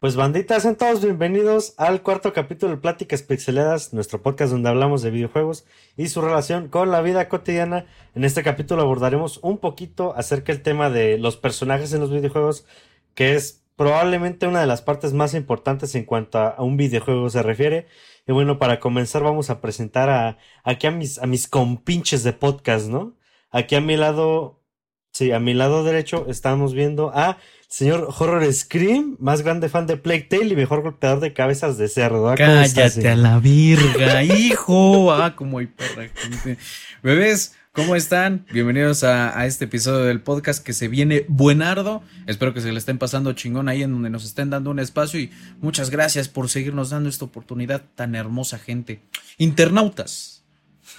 Pues banditas, sean todos bienvenidos al cuarto capítulo de Pláticas Pixeladas, nuestro podcast donde hablamos de videojuegos y su relación con la vida cotidiana. En este capítulo abordaremos un poquito acerca del tema de los personajes en los videojuegos, que es probablemente una de las partes más importantes en cuanto a un videojuego se refiere. Y bueno, para comenzar vamos a presentar a, aquí a mis, a mis compinches de podcast, ¿no? Aquí a mi lado, sí, a mi lado derecho estamos viendo a señor Horror Scream, más grande fan de Plague Tale y mejor golpeador de cabezas de cerdo. ¿ah? Cállate a la virga, hijo. Ah, como hay perra. Bebés, ¿cómo están? Bienvenidos a, a, este episodio del podcast que se viene buenardo. Espero que se le estén pasando chingón ahí en donde nos estén dando un espacio y muchas gracias por seguirnos dando esta oportunidad tan hermosa, gente. Internautas.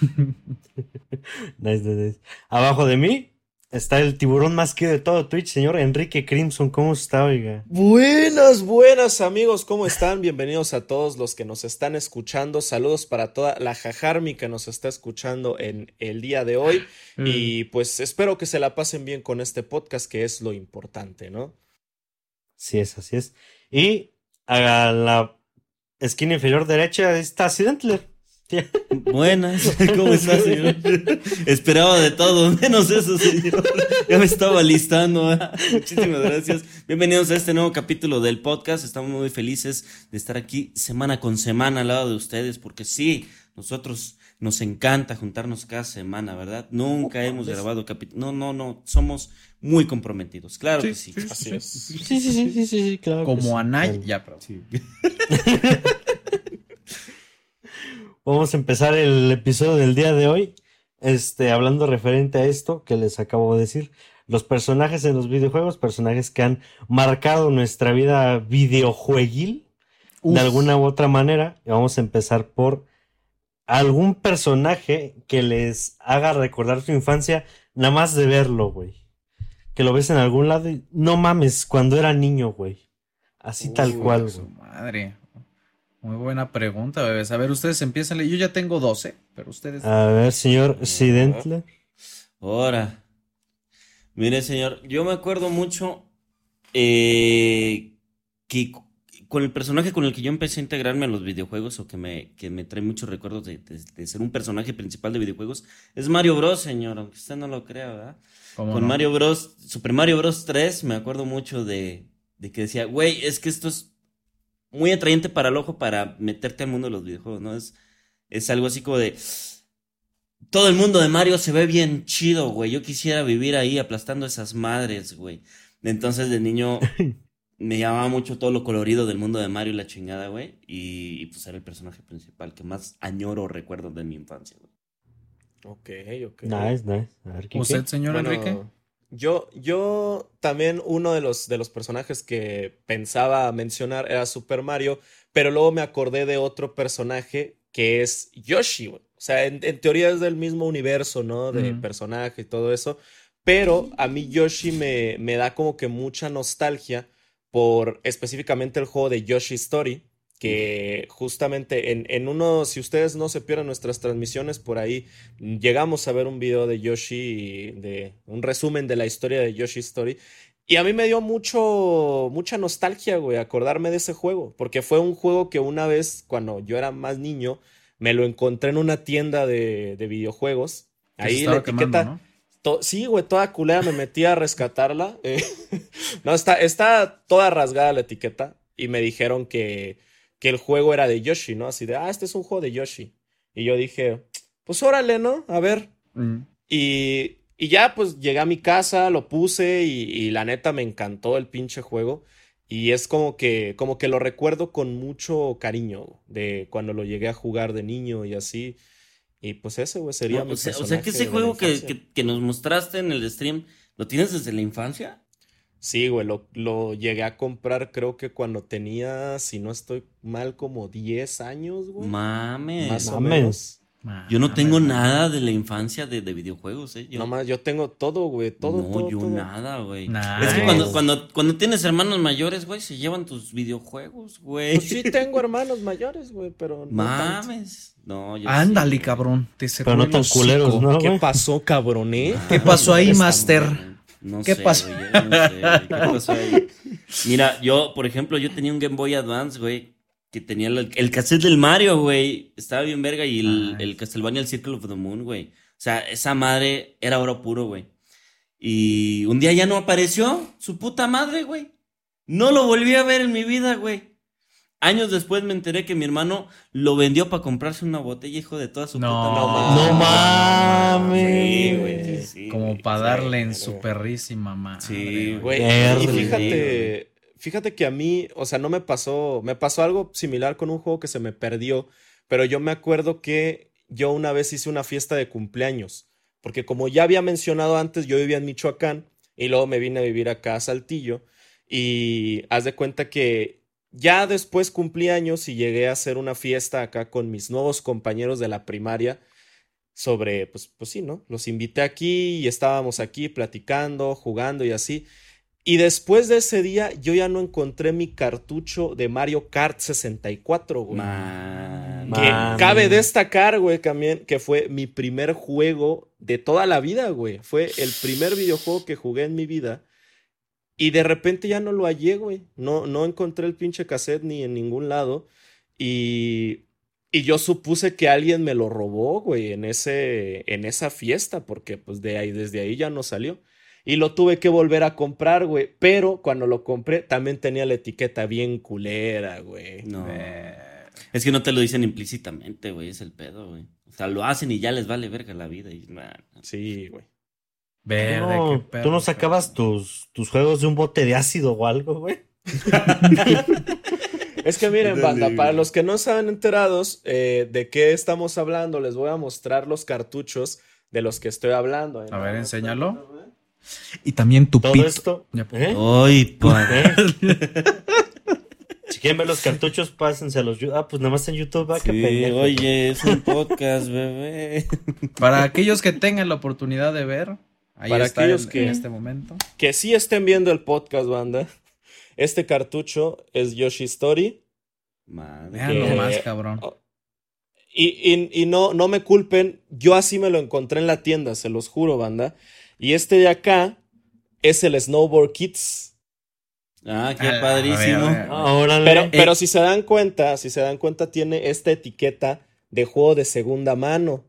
nice, nice. Abajo de mí está el tiburón más que de todo Twitch, señor Enrique Crimson. ¿Cómo está, oiga? Buenas, buenas amigos, ¿cómo están? Bienvenidos a todos los que nos están escuchando. Saludos para toda la jajarmi que nos está escuchando en el día de hoy. Mm. Y pues espero que se la pasen bien con este podcast, que es lo importante, ¿no? Sí es, así es. Y a la esquina inferior derecha está Accidentler. Buenas, ¿cómo estás, señor? Esperaba de todo, menos eso, señor. Ya me estaba listando. Muchísimas gracias. Bienvenidos a este nuevo capítulo del podcast. Estamos muy felices de estar aquí semana con semana al lado de ustedes, porque sí, nosotros nos encanta juntarnos cada semana, ¿verdad? Nunca hemos grabado capítulo. No, no, no. Somos muy comprometidos. Claro que sí. Así es. Sí, sí, sí, sí, sí, claro. Como Anay, ya, pero. Sí. Vamos a empezar el episodio del día de hoy, este, hablando referente a esto que les acabo de decir. Los personajes en los videojuegos, personajes que han marcado nuestra vida videojueguil de alguna u otra manera. Y vamos a empezar por algún personaje que les haga recordar su infancia, nada más de verlo, güey. Que lo ves en algún lado y no mames, cuando era niño, güey. Así tal cual, güey. Madre. Muy buena pregunta, bebés. A ver, ustedes empiezan. Yo ya tengo 12, pero ustedes. A ver, señor Sidentler. Ahora. Mire, señor, yo me acuerdo mucho eh, que con el personaje con el que yo empecé a integrarme a los videojuegos o que me, que me trae muchos recuerdos de, ser un personaje principal de videojuegos es Mario Bros, señor, aunque usted no lo crea, ¿verdad? Con Mario Bros, Super Mario Bros 3, me acuerdo mucho de, de que decía, güey, es que esto es muy atrayente para el ojo para meterte al mundo de los videojuegos, ¿no? Es, es algo así como de... Todo el mundo de Mario se ve bien chido, güey. Yo quisiera vivir ahí aplastando esas madres, güey. Entonces de niño me llamaba mucho todo lo colorido del mundo de Mario y la chingada, güey. Y, pues era el personaje principal que más añoro recuerdo de mi infancia, güey. Ok, ok. Nice, nice. A ver, ¿Usted, señor Enrique? Yo, yo también uno de los, de los personajes que pensaba mencionar era Super Mario, pero luego me acordé de otro personaje que es Yoshi. O sea, en, teoría es del mismo universo, ¿no? De personaje y todo eso. Pero a mí Yoshi me, me da como que mucha nostalgia por específicamente el juego de Yoshi Story que justamente en, en, uno, si ustedes no se pierden nuestras transmisiones, por ahí llegamos a ver un video de Yoshi, de un resumen de la historia de Yoshi Story. Y a mí me dio mucho, mucha nostalgia, güey, acordarme de ese juego, porque fue un juego que una vez, cuando yo era más niño, me lo encontré en una tienda de, de videojuegos. Ahí la etiqueta... sí, güey, toda culera me metí a rescatarla. Eh, no, está, está toda rasgada la etiqueta y me dijeron que que el juego era de Yoshi, ¿no? Así de, ah, este es un juego de Yoshi. Y yo dije, pues órale, ¿no? A ver. Mm. Y, y, ya, pues llegué a mi casa, lo puse y, la neta me encantó el pinche juego. Y es como que, como que lo recuerdo con mucho cariño de cuando lo llegué a jugar de niño y así. Y pues ese, güey, sería o, sea, o sea, que ese juego que, que, que, nos mostraste en el stream, ¿lo tienes desde la infancia? Sí, güey, lo, lo, llegué a comprar creo que cuando tenía, si no estoy mal, como 10 años, güey. Mames. Más o menos. Yo no tengo nada de la infancia de, de videojuegos, ¿eh? Yo... No más, yo tengo todo, güey, todo, no, yo nada, güey. Es que cuando, cuando, cuando tienes hermanos mayores, güey, se llevan tus videojuegos, güey. Pues sí tengo hermanos mayores, güey, pero no Mames. No, yo Ándale, cabrón. Te pero no tan culeros, ¿no, ¿Qué pasó, cabrón, eh? ¿Qué pasó ahí, Master? No ¿Qué sé, pasó? güey, yo no sé, güey, ¿qué pasó ahí? Mira, yo, por ejemplo, yo tenía un Game Boy Advance, güey, que tenía el, el cassette del Mario, güey. Estaba bien verga y el, Ay. el Castlevania, el Circle of the Moon, güey. O sea, esa madre era oro puro, güey. Y un día ya no apareció su puta madre, güey. No lo volví a ver en mi vida, güey. Años después me enteré que mi hermano lo vendió para comprarse una botella, hijo de toda su No. puta madre. No mames. Sí, güey, sí, sí, Como güey. para darle en su güey. perrísima madre. Sí, Güey, Verde. y fíjate, fíjate que a mí, o sea, no me pasó, me pasó algo similar con un juego que se me perdió, pero yo me acuerdo que yo una vez hice una fiesta de cumpleaños, porque como ya había mencionado antes, yo vivía en Michoacán y luego me vine a vivir acá a Saltillo y haz de cuenta que ya después cumplí años y llegué a hacer una fiesta acá con mis nuevos compañeros de la primaria sobre, pues, pues sí, ¿no? Los invité aquí y estábamos aquí platicando, jugando y así. Y después de ese día, yo ya no encontré mi cartucho de Mario Kart 64, güey. Man. Que cabe destacar, güey, también que fue mi primer juego de toda la vida, güey. Fue el primer videojuego que jugué en mi vida. Y de repente ya no lo hallé, güey. No, no encontré el pinche cassette ni en ningún lado. Y, y yo supuse que alguien me lo robó, güey, en, ese, en esa fiesta, porque pues de ahí, desde ahí ya no salió. Y lo tuve que volver a comprar, güey. Pero cuando lo compré, también tenía la etiqueta bien culera, güey. No. Eh, Es que no te lo dicen implícitamente, güey, es el pedo, güey. O sea, lo hacen y ya les vale verga la vida. Y, man. Sí, güey. Verde, No, qué ¿Tú perro, no sacabas tus, tus juegos de un bote de ácido o algo, güey? Es que miren, banda, para los que no saben enterados eh, de qué estamos hablando, les voy a mostrar los cartuchos de los que estoy hablando. A ver, enséñalo. Y también tu Todo pito. esto. ¿eh? Ay. ¿Eh? Si quieren ver los cartuchos, pásense a los. yu- Ah, pues nada más en YouTube, va, Sí, pendejo. oye, es un podcast, bebé. Para aquellos que tengan la oportunidad de ver, ahí Para está aquellos en, que- en este momento. Que sí estén viendo el podcast, banda. Este cartucho es Yoshi Story. Madre. Vean que- nomás, cabrón. Oh, Y, y- y no, no me culpen, yo así me lo encontré en la tienda, se los juro, banda. Y este de acá es el Snowboard Kids. Ah, qué A ver, padrísimo. a ver. Ah. Pero, Eh, pero si se dan cuenta, si se dan cuenta, tiene esta etiqueta de juego de segunda mano.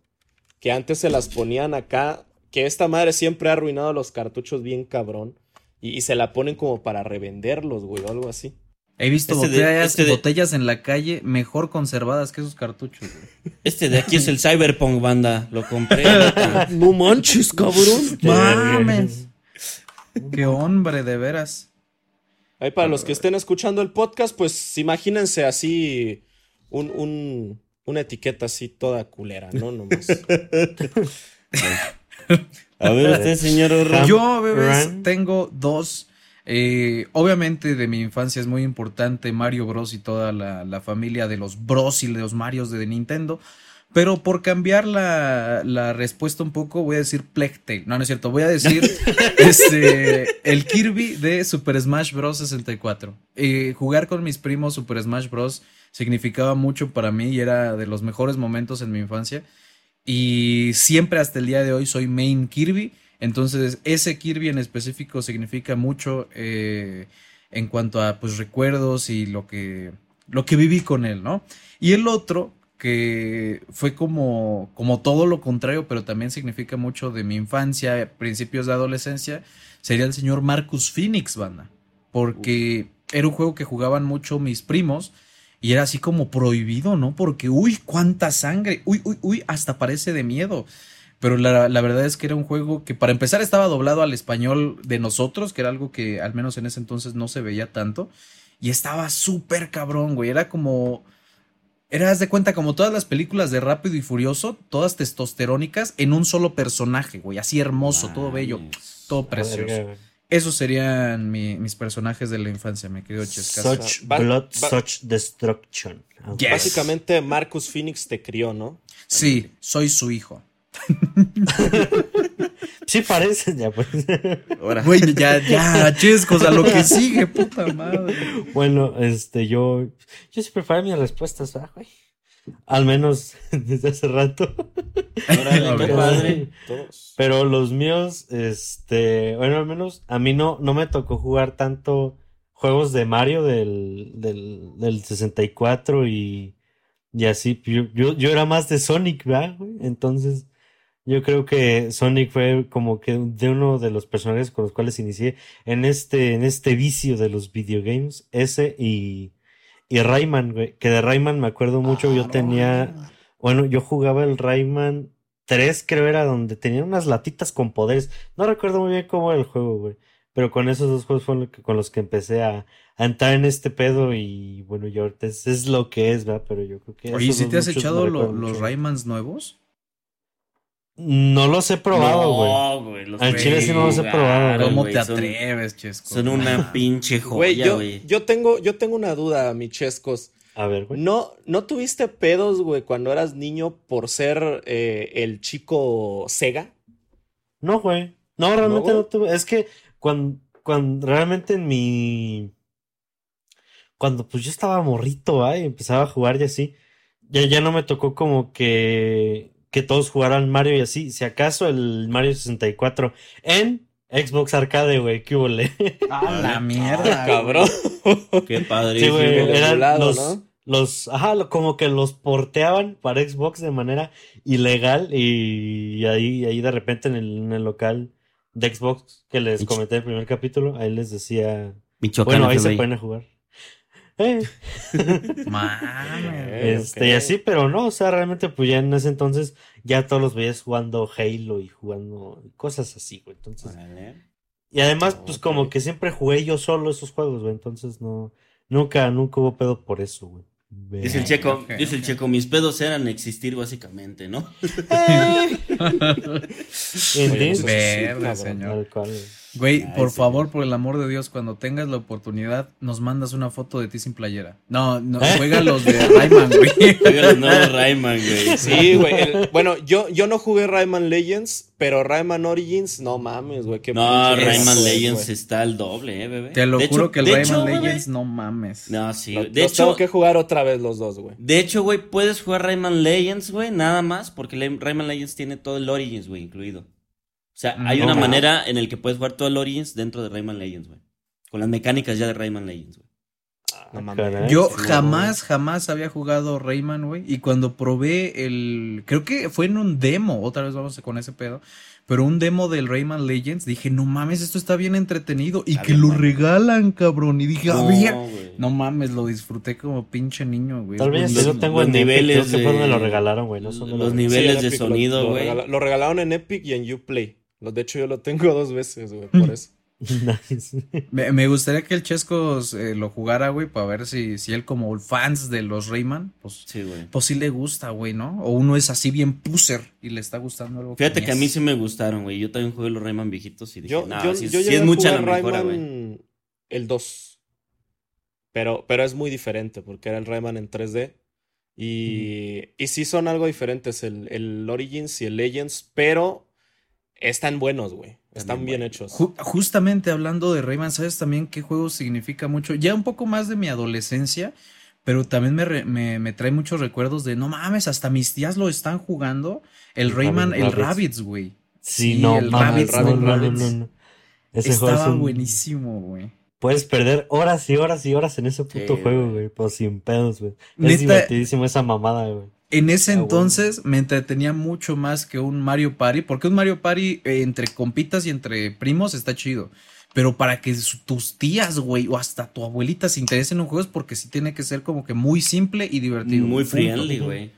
Que antes se las ponían acá. Que esta madre siempre ha arruinado los cartuchos bien cabrón. Y, y se la ponen como para revenderlos, güey, o algo así. He visto Este de- botellas, este de- botellas en la calle mejor conservadas que esos cartuchos. güey. Este de aquí es el Cyberpunk, banda. Lo compré. No manches, cabrón. Mames. Qué hombre, de veras. Ahí para los que estén escuchando el podcast, pues imagínense así un, un- una etiqueta así toda culera, ¿no? Nomás. A ver, usted, señor. Ram- Yo, bebés, tengo dos. eh, obviamente de mi infancia es muy importante Mario Bros. y toda la, la familia de los Bros y de los Marios de Nintendo. Pero por cambiar la, la respuesta un poco, voy a decir Tale. No, no es cierto. Voy a decir este, el Kirby de Super Smash Bros. 64. Eh, jugar con mis primos Super Smash Bros. significaba mucho para mí y era de los mejores momentos en mi infancia. Y siempre hasta el día de hoy soy main Kirby. Entonces, ese Kirby en específico significa mucho eh, en cuanto a pues recuerdos y lo que, lo que viví con él, ¿no? Y el otro, que fue como, como todo lo contrario, pero también significa mucho de mi infancia, principios de adolescencia, sería el señor Marcus Phoenix, banda. Porque era un juego que jugaban mucho mis primos. Y era así como prohibido, ¿no? Porque, uy, cuánta sangre, uy, uy, uy, hasta parece de miedo. Pero la, la verdad es que era un juego que para empezar estaba doblado al español de nosotros, que era algo que al menos en ese entonces no se veía tanto. Y estaba súper cabrón, güey. Era como... Era, haz de cuenta, como todas las películas de Rápido y Furioso, todas testosterónicas en un solo personaje, güey. Así hermoso, todo bello, todo precioso. Esos serían mi- mis personajes de la infancia, mi querido Chescas. Such blood, such destruction. Yes. Básicamente, Marcus Phoenix te crió, ¿no? Sí, soy su hijo. Sí parecen ya, pues. Ahora. Güey, ya, ya, chescos, a lo que sigue, puta madre. bueno, este, yo... Yo siempre falla mis respuestas, ¿verdad, güey? Al menos desde hace rato. Órale, qué Pero- padre. Todos. Pero los míos, este, bueno, al menos a mí no, no me tocó jugar tanto juegos de Mario del, del, del 64 y, y así. Yo, yo, yo era más de Sonic, ¿verdad, güey? Entonces, yo creo que Sonic fue como que de uno de los personajes con los cuales inicié en este, en este vicio de los videogames. Ese y, y Rayman, güey. Que de Rayman me acuerdo mucho, yo tenía, bueno, yo jugaba el Rayman 3, creo era donde tenían unas latitas con poderes. No recuerdo muy bien cómo era el juego, güey. Pero con esos dos juegos fueron lo que- con los que empecé a, a entrar en este pedo y bueno, yo ahorita es, es lo que es, ¿verdad? Pero yo creo que... Oye, esos ¿sí dos te has echado lo- los. Raymans nuevos? No los he probado, güey. No, güey. Al chile sí no los he probado, güey. ¿Cómo te atreves, Chesco? Son una pinche joya, yo, güey. yo tengo, yo tengo una duda, mi chescos. A ver, güey. ¿No, ¿No tuviste pedos, güey, cuando eras niño por ser eh, el chico Sega? No, güey. No, realmente ¿No, tuve. Es que cuando, cuando realmente en mi. Cuando pues yo estaba morrito, ¿ah? Y empezaba a jugar y así. Ya, ya no me tocó como que. Que todos jugaran Mario y así. Si acaso el Mario 64 en Xbox Arcade, güey. ¿Qué hubo, le? ¡Ah, la mierda! Cabrón. Qué padre. Sí, güey. el Eran emulado, los, ¿no? los. Ajá, lo- como que los porteaban para Xbox de manera ilegal. Y ahí, ahí de repente en el, en el local de Xbox que les Mich- comenté el primer capítulo, ahí les decía. Michoacán, Bueno, ahí se pueden jugar. Eh, este, y así, pero no, o sea, realmente, pues ya en ese entonces ya todos los veías jugando Halo y jugando cosas así, güey. Entonces, Órale. y además, pues como que siempre jugué yo solo esos juegos, güey. Entonces, no, nunca, nunca hubo pedo por eso, güey. Dice el checo, ok, dice el checo, mis pedos eran existir básicamente, ¿no? Cabrón. señor. Tal cual, güey. Güey, Ay, por sí. favor, por el amor de Dios, cuando tengas la oportunidad, nos mandas una foto de ti sin playera. No, no, juega los de Rayman, güey. Juega los nuevos Rayman, güey. Sí, güey. el- Bueno, yo, yo no jugué Rayman Legends, pero Rayman Origins, no mames, güey. qué No, Rayman es, Legends güey. está al doble, eh, bebé. Te lo De juro hecho- que el Rayman hecho, bebé- Legends no mames. No, sí. Lo- güey. De los hecho, tengo que jugar otra vez los dos, güey. de hecho, güey, puedes jugar Rayman Legends, güey, nada más, porque Rayman Legends tiene todo el Origins, güey, incluido. O sea, hay No una manera en el que puedes jugar todo el Origins dentro de Rayman Legends, güey. Con las mecánicas ya de Rayman Legends, güey. No Ah, mames. Yo jamás, jamás había jugado Rayman, güey. Y cuando probé el. Creo que fue en un demo. Otra vez vamos con ese pedo. Pero un demo del Rayman Legends. Dije, no mames, esto está bien entretenido. Y que bien lo regalan, cabrón. Y dije, a ver. güey. No mames, lo disfruté como pinche niño, güey. Tal vez lo tengo los en niveles. niveles Creo que fue donde de- lo regalaron, güey. No son de los la- niveles de Epic lo- sonido, lo, güey. regala- lo regalaron en Epic y en Uplay. De hecho, yo lo tengo dos veces, güey, por eso. Nice. Me, me gustaría que el Chesco eh, lo jugara, güey, para ver si, si él como fans de los Rayman, pues, Sí, güey. pues sí le gusta, güey, ¿no? O uno es así bien puser y le está gustando algo. Fíjate que a mí sí me gustaron, güey. Yo también jugué los Rayman viejitos y dije, Yo, no, yo, sí, yo es mucha la mejora, güey. Rayman el 2. Pero, pero es muy diferente porque era el Rayman en 3D. Y, y sí son algo diferentes el, el Origins y el Legends, pero están buenos, güey. Están También bien hechos. Ju- justamente hablando de Rayman, ¿sabes también qué juego significa mucho? Ya un poco más de mi adolescencia, pero también me, re- me, me trae muchos recuerdos de, no mames, hasta mis tías lo están jugando. El Rayman, el Rabbids. Rabbids, güey. Sí, Sí, no, el mames, Rabbids, no, no, no, Rabbids. no, no. Ese juego es Estaba un- buenísimo, güey. Puedes perder horas y horas y horas en ese puto Sí, juego, güey. Pues sin pedos, güey. Es divertidísimo esa mamada, güey. En ese Ah, bueno. entonces me entretenía mucho más que un Mario Party, porque un Mario Party eh, entre compitas y entre primos está chido. Pero para que tus tías, güey, o hasta tu abuelita se interesen en un juego es porque sí tiene que ser como que muy simple y divertido. Muy friendly, güey.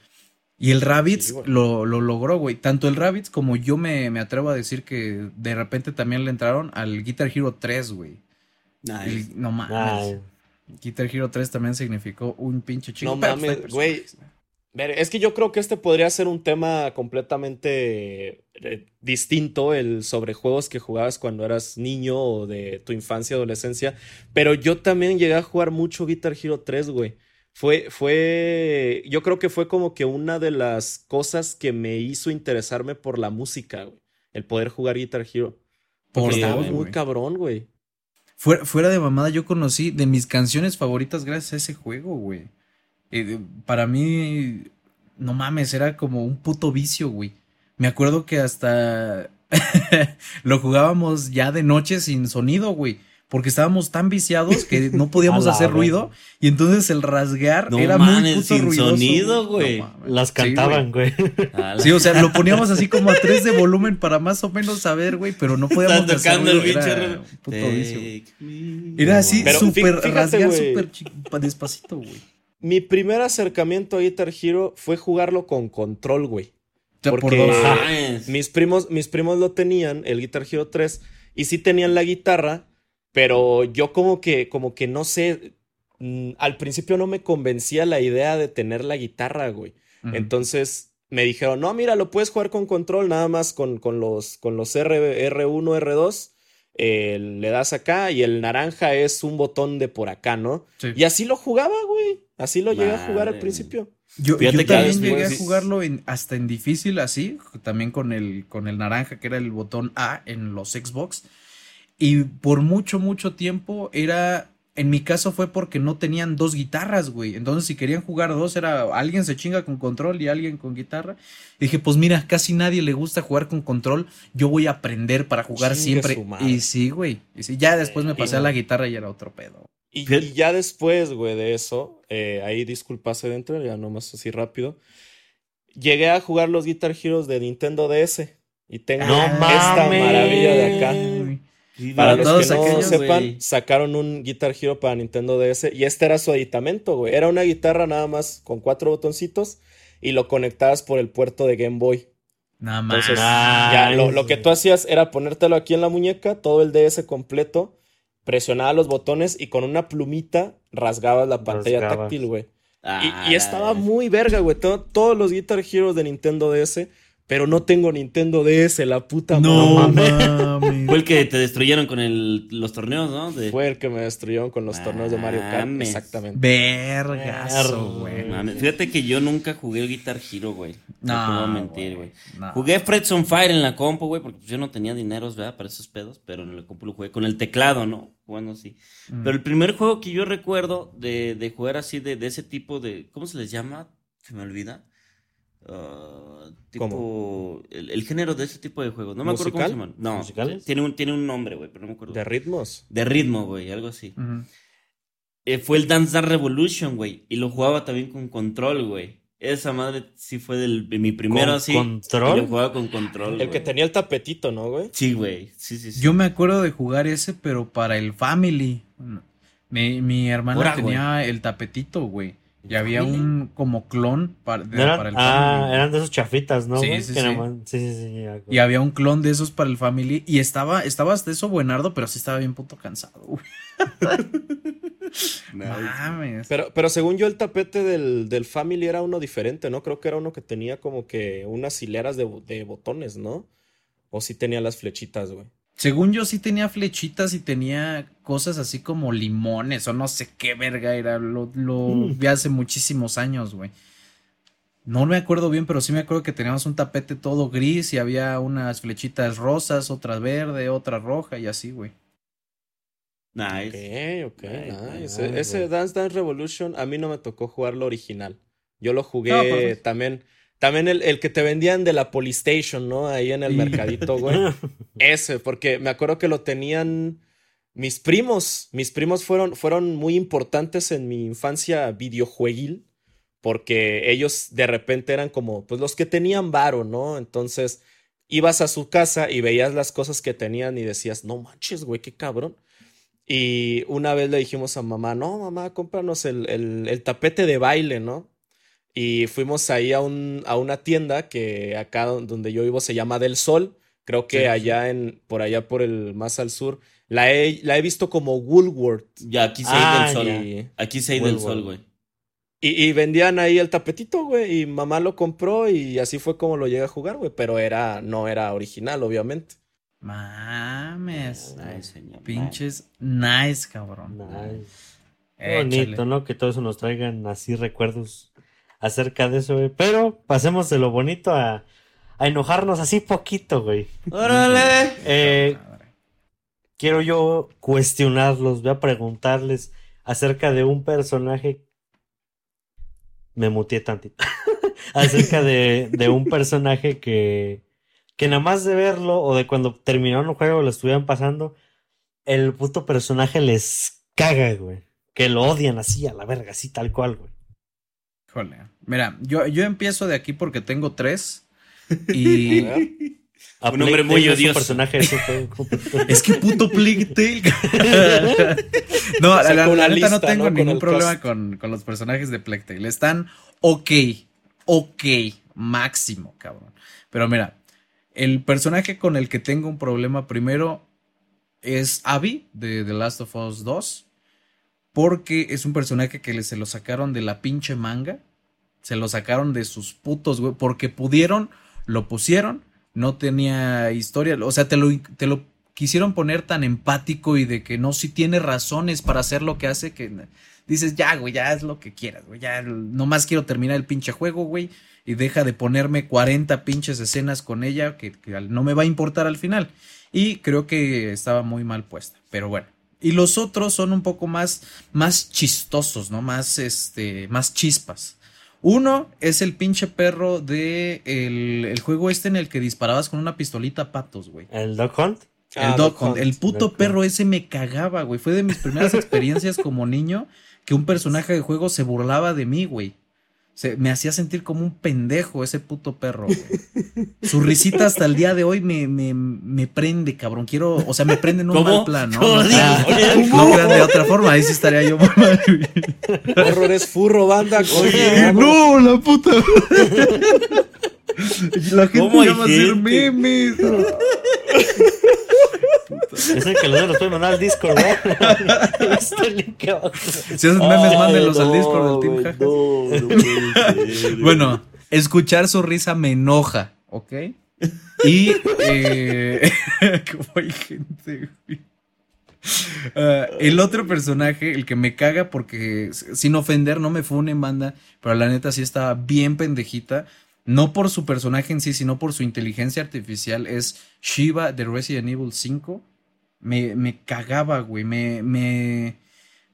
Y el Sí, güey. lo, lo logró, güey. Tanto el Rabbids como yo me, me atrevo a decir que de repente también le entraron al Guitar Hero 3, güey. Nice. No mames. Guitar Hero 3 también significó un pinche chico. No pues, mames, güey. Ver, es que yo creo que este podría ser un tema completamente eh, distinto, el sobre juegos que jugabas cuando eras niño o de tu infancia, adolescencia. Pero yo también llegué a jugar mucho Guitar Hero 3, güey. Fue, fue, yo creo que fue como que una de las cosas que me hizo interesarme por la música, güey. El poder jugar Guitar Hero. Por Porque estaba muy güey. cabrón, güey. Fuera, fuera de mamada, yo conocí de mis canciones favoritas gracias a ese juego, güey. Eh, para mí, no mames, era como un puto vicio, güey. Me acuerdo que hasta lo jugábamos ya de noche sin sonido, güey. Porque estábamos tan viciados que no podíamos hacer ruido. Y entonces el rasguear No era muy mames, puto sin ruidoso. sonido, güey. No. Las cantaban, güey. Sí, o sea, lo poníamos así como a tres de volumen para más o menos saber, güey, pero no podíamos hacer el ruido, pinche era puto vicio, Era así, súper rasgar, súper despacito, güey. Mi primer acercamiento a Guitar Hero fue jugarlo con control, güey. Por Porque-. Ah. Mis primos, mis primos lo tenían, el Guitar Hero 3, y sí tenían la guitarra, pero yo como que, como que no sé, mm, al principio no me convencía la idea de tener la guitarra, güey. Entonces me dijeron, no, mira, lo puedes jugar con control, nada más con, con los, con los R, R1, R2, eh, le das acá y el naranja es un botón de por acá, ¿no? Sí. Y así lo jugaba, güey. Así lo llegué a jugar al principio. Yo, Fíjate yo que también después- llegué a jugarlo en, hasta en difícil así, también con el, con el naranja, que era el botón A en los Xbox. Y por mucho, mucho tiempo era, en mi caso fue porque no tenían dos guitarras, güey. Entonces si querían jugar dos, era alguien se chinga con control y alguien con guitarra. Y dije, pues mira, casi nadie le gusta jugar con control, yo voy a aprender para jugar Chingue siempre. Y sí, güey. Y sí, ya después me Y pasé a la guitarra y era otro pedo. Y, ya después, güey, de eso, eh, ahí disculpase de entrar, ya nomás así rápido. Llegué a jugar los Guitar Heroes de Nintendo DS. Y tengo No esta mames. maravilla de acá. Sí, Para los que no aquellos, sepan, sacaron un Guitar Hero para Nintendo DS y este era su aditamento, güey. Era una guitarra nada más con cuatro botoncitos y lo conectabas por el puerto de Game Boy. Nada más. Entonces, ya lo, lo que tú hacías era ponértelo aquí en la muñeca, todo el DS completo, presionabas los botones y con una plumita rasgabas la pantalla Rasgabas. táctil, güey. Ah, Y, y estaba muy verga, güey. Todos los Guitar Heroes de Nintendo DS, pero no tengo Nintendo DS, la puta no mames. Fue el que te destruyeron con el, los torneos, ¿no? De- Fue el que me destruyeron con los torneos de Mario Kart. Mames. Exactamente. Vergazo, güey. Fíjate que yo nunca jugué el Guitar Hero, güey. No, te voy a No, mentir, güey. No. Jugué Freds on Fire en la compu, güey, porque yo no tenía dineros, ¿verdad? Para esos pedos, pero en la compu lo jugué con el teclado, ¿no? Jugando así. Mm. Pero el primer juego que yo recuerdo de, de jugar así, de, de ese tipo de. ¿Cómo se les llama? Se me olvida. Ah, tipo. ¿Cómo? El, el género de ese tipo de juegos. No me acuerdo cómo se llama. No, ¿Musicales? tiene un, tiene un nombre, güey, pero no me acuerdo. De ritmos. De ritmo, güey, algo así. Ujú. Eh, fue el Dance Dance Revolution, güey. Y lo jugaba también con control, güey. Esa madre sí fue del, de mi primero ¿Con así. control? Y lo jugaba con control. El que tenía el tapetito, ¿no, güey? Sí, güey. Sí, sí, sí. Yo me acuerdo de jugar ese, pero para el Family. Mi, mi hermana tenía el tapetito, güey. Y había un como clon para, de- ¿No eran? para el ah, Family. eran de esos chafitas, ¿no? Sí, güey? sí, sí. sí, sí. Y había un clon de esos para el Family. Y estaba, estaba hasta eso buenardo, pero sí estaba bien puto cansado, güey. Mames. Pero, pero según yo, el tapete del, del Family era uno diferente, ¿no? Creo que era uno que tenía como que unas hileras de, de botones, ¿no? O sí tenía las flechitas, güey. Según yo sí tenía flechitas y tenía cosas así como limones o no sé qué verga era. Lo, lo Mm. vi hace muchísimos años, güey. No me acuerdo bien, pero sí me acuerdo que teníamos un tapete todo gris y había unas flechitas rosas, otra verde, otra roja y así, güey. Nice. Ok, ok, Nice, nice. nice, Ese. Dance Dance Revolution a mí no me tocó jugarlo original. Yo lo jugué No, también. También el, el que te vendían de la Polystation, ¿no? Ahí en el mercadito, güey. Ese, porque me acuerdo que lo tenían mis primos. Mis primos fueron, fueron muy importantes en mi infancia videojueguil, porque ellos de repente eran como, pues los que tenían varo, ¿no? Entonces ibas a su casa y veías las cosas que tenían y decías, no manches, güey, qué cabrón. Y una vez le dijimos a mamá, no, mamá, cómpranos el, el, el tapete de baile, ¿no? Y fuimos ahí a, un, a una tienda que acá don- donde yo vivo se llama Del Sol. Creo que Sí, sí. allá en, por allá por el más al sur, la he, la he visto como Woolworth. Ya, aquí se Ah, ha ido el sol. Aquí se ha ido el Muy sol, güey. y, y vendían ahí el tapetito, güey, y mamá lo compró y así fue como lo llegué a jugar, güey, pero era, no era original, obviamente. Mames. Nice, señor. Pinches nice, cabrón. Nice. Qué bonito, ¿no? Que todo eso nos traigan así recuerdos acerca de eso, güey. Pero pasemos de lo bonito a, a enojarnos así poquito, güey. ¡Órale! Eh, quiero yo cuestionarlos, voy a preguntarles acerca de un personaje. Me muteé tantito. acerca de, de un personaje que, que nada más de verlo o de cuando terminaron un juego lo estuvieran pasando, el puto personaje les caga, güey. Que lo odian así a la verga, así tal cual, güey. Híjole. Mira, yo, yo empiezo de aquí porque tengo tres. Y. A Un hombre muy Tale es odioso. personaje. Es que puto Plague Tale. no, la, Saca la- la neta no lista, tengo ¿no? Con ningún problema con, con los personajes de Plague Tale. Están ok, ok, máximo, cabrón. Pero mira, el personaje con el que tengo un problema primero es Abby de The Last of Us 2. Porque es un personaje que se lo sacaron de la pinche manga. Se lo sacaron de sus putos, güey. Porque pudieron, lo pusieron. No tenía historia. O sea, te lo, te lo quisieron poner tan empático y de que no, si tiene razones para hacer lo que hace, que dices, ya, güey, ya haz lo que quieras, güey. Ya nomás quiero terminar el pinche juego, güey. Y deja de ponerme 40 pinches escenas con ella que, que no me va a importar al final. Y creo que estaba muy mal puesta. Pero bueno. Y los otros son un poco más, más chistosos, ¿no? Más, este, más chispas. Uno es el pinche perro de el, el juego este en el que disparabas con una pistolita a patos, güey. El Dog Hunt. El Ah, Dog Dog Hunt. El puto Dog Hunt. perro ese me cagaba, güey. Fue de mis primeras experiencias como niño que un personaje de juego se burlaba de mí, güey. Se, me hacía sentir como un pendejo ese puto perro, güey. Su risita hasta el día de hoy me, me, me prende, cabrón. Quiero, o sea, me prende en un ¿Cómo? mal plan, ¿no? ¿Cómo No, dices? Oye, no crean de otra forma, ahí sí estaría yo mal. Horror es furro, banda. Oye, no, la puta. La gente ¿Cómo va a hacer memes. Es el que luego nos puede mandar al Discord. Este abajo. Si hacen memes, mándenlos al Discord del Team. No, no. Bueno, escuchar su risa me enoja, ¿ok? Y eh, como hay gente, güey. Ah, el otro personaje, el que me caga porque sin ofender, no me funen banda, pero la neta sí estaba bien pendejita. No por su personaje en sí, sino por su inteligencia artificial. Es Shiva de Resident Evil 5. Me, me cagaba, güey. Me, me,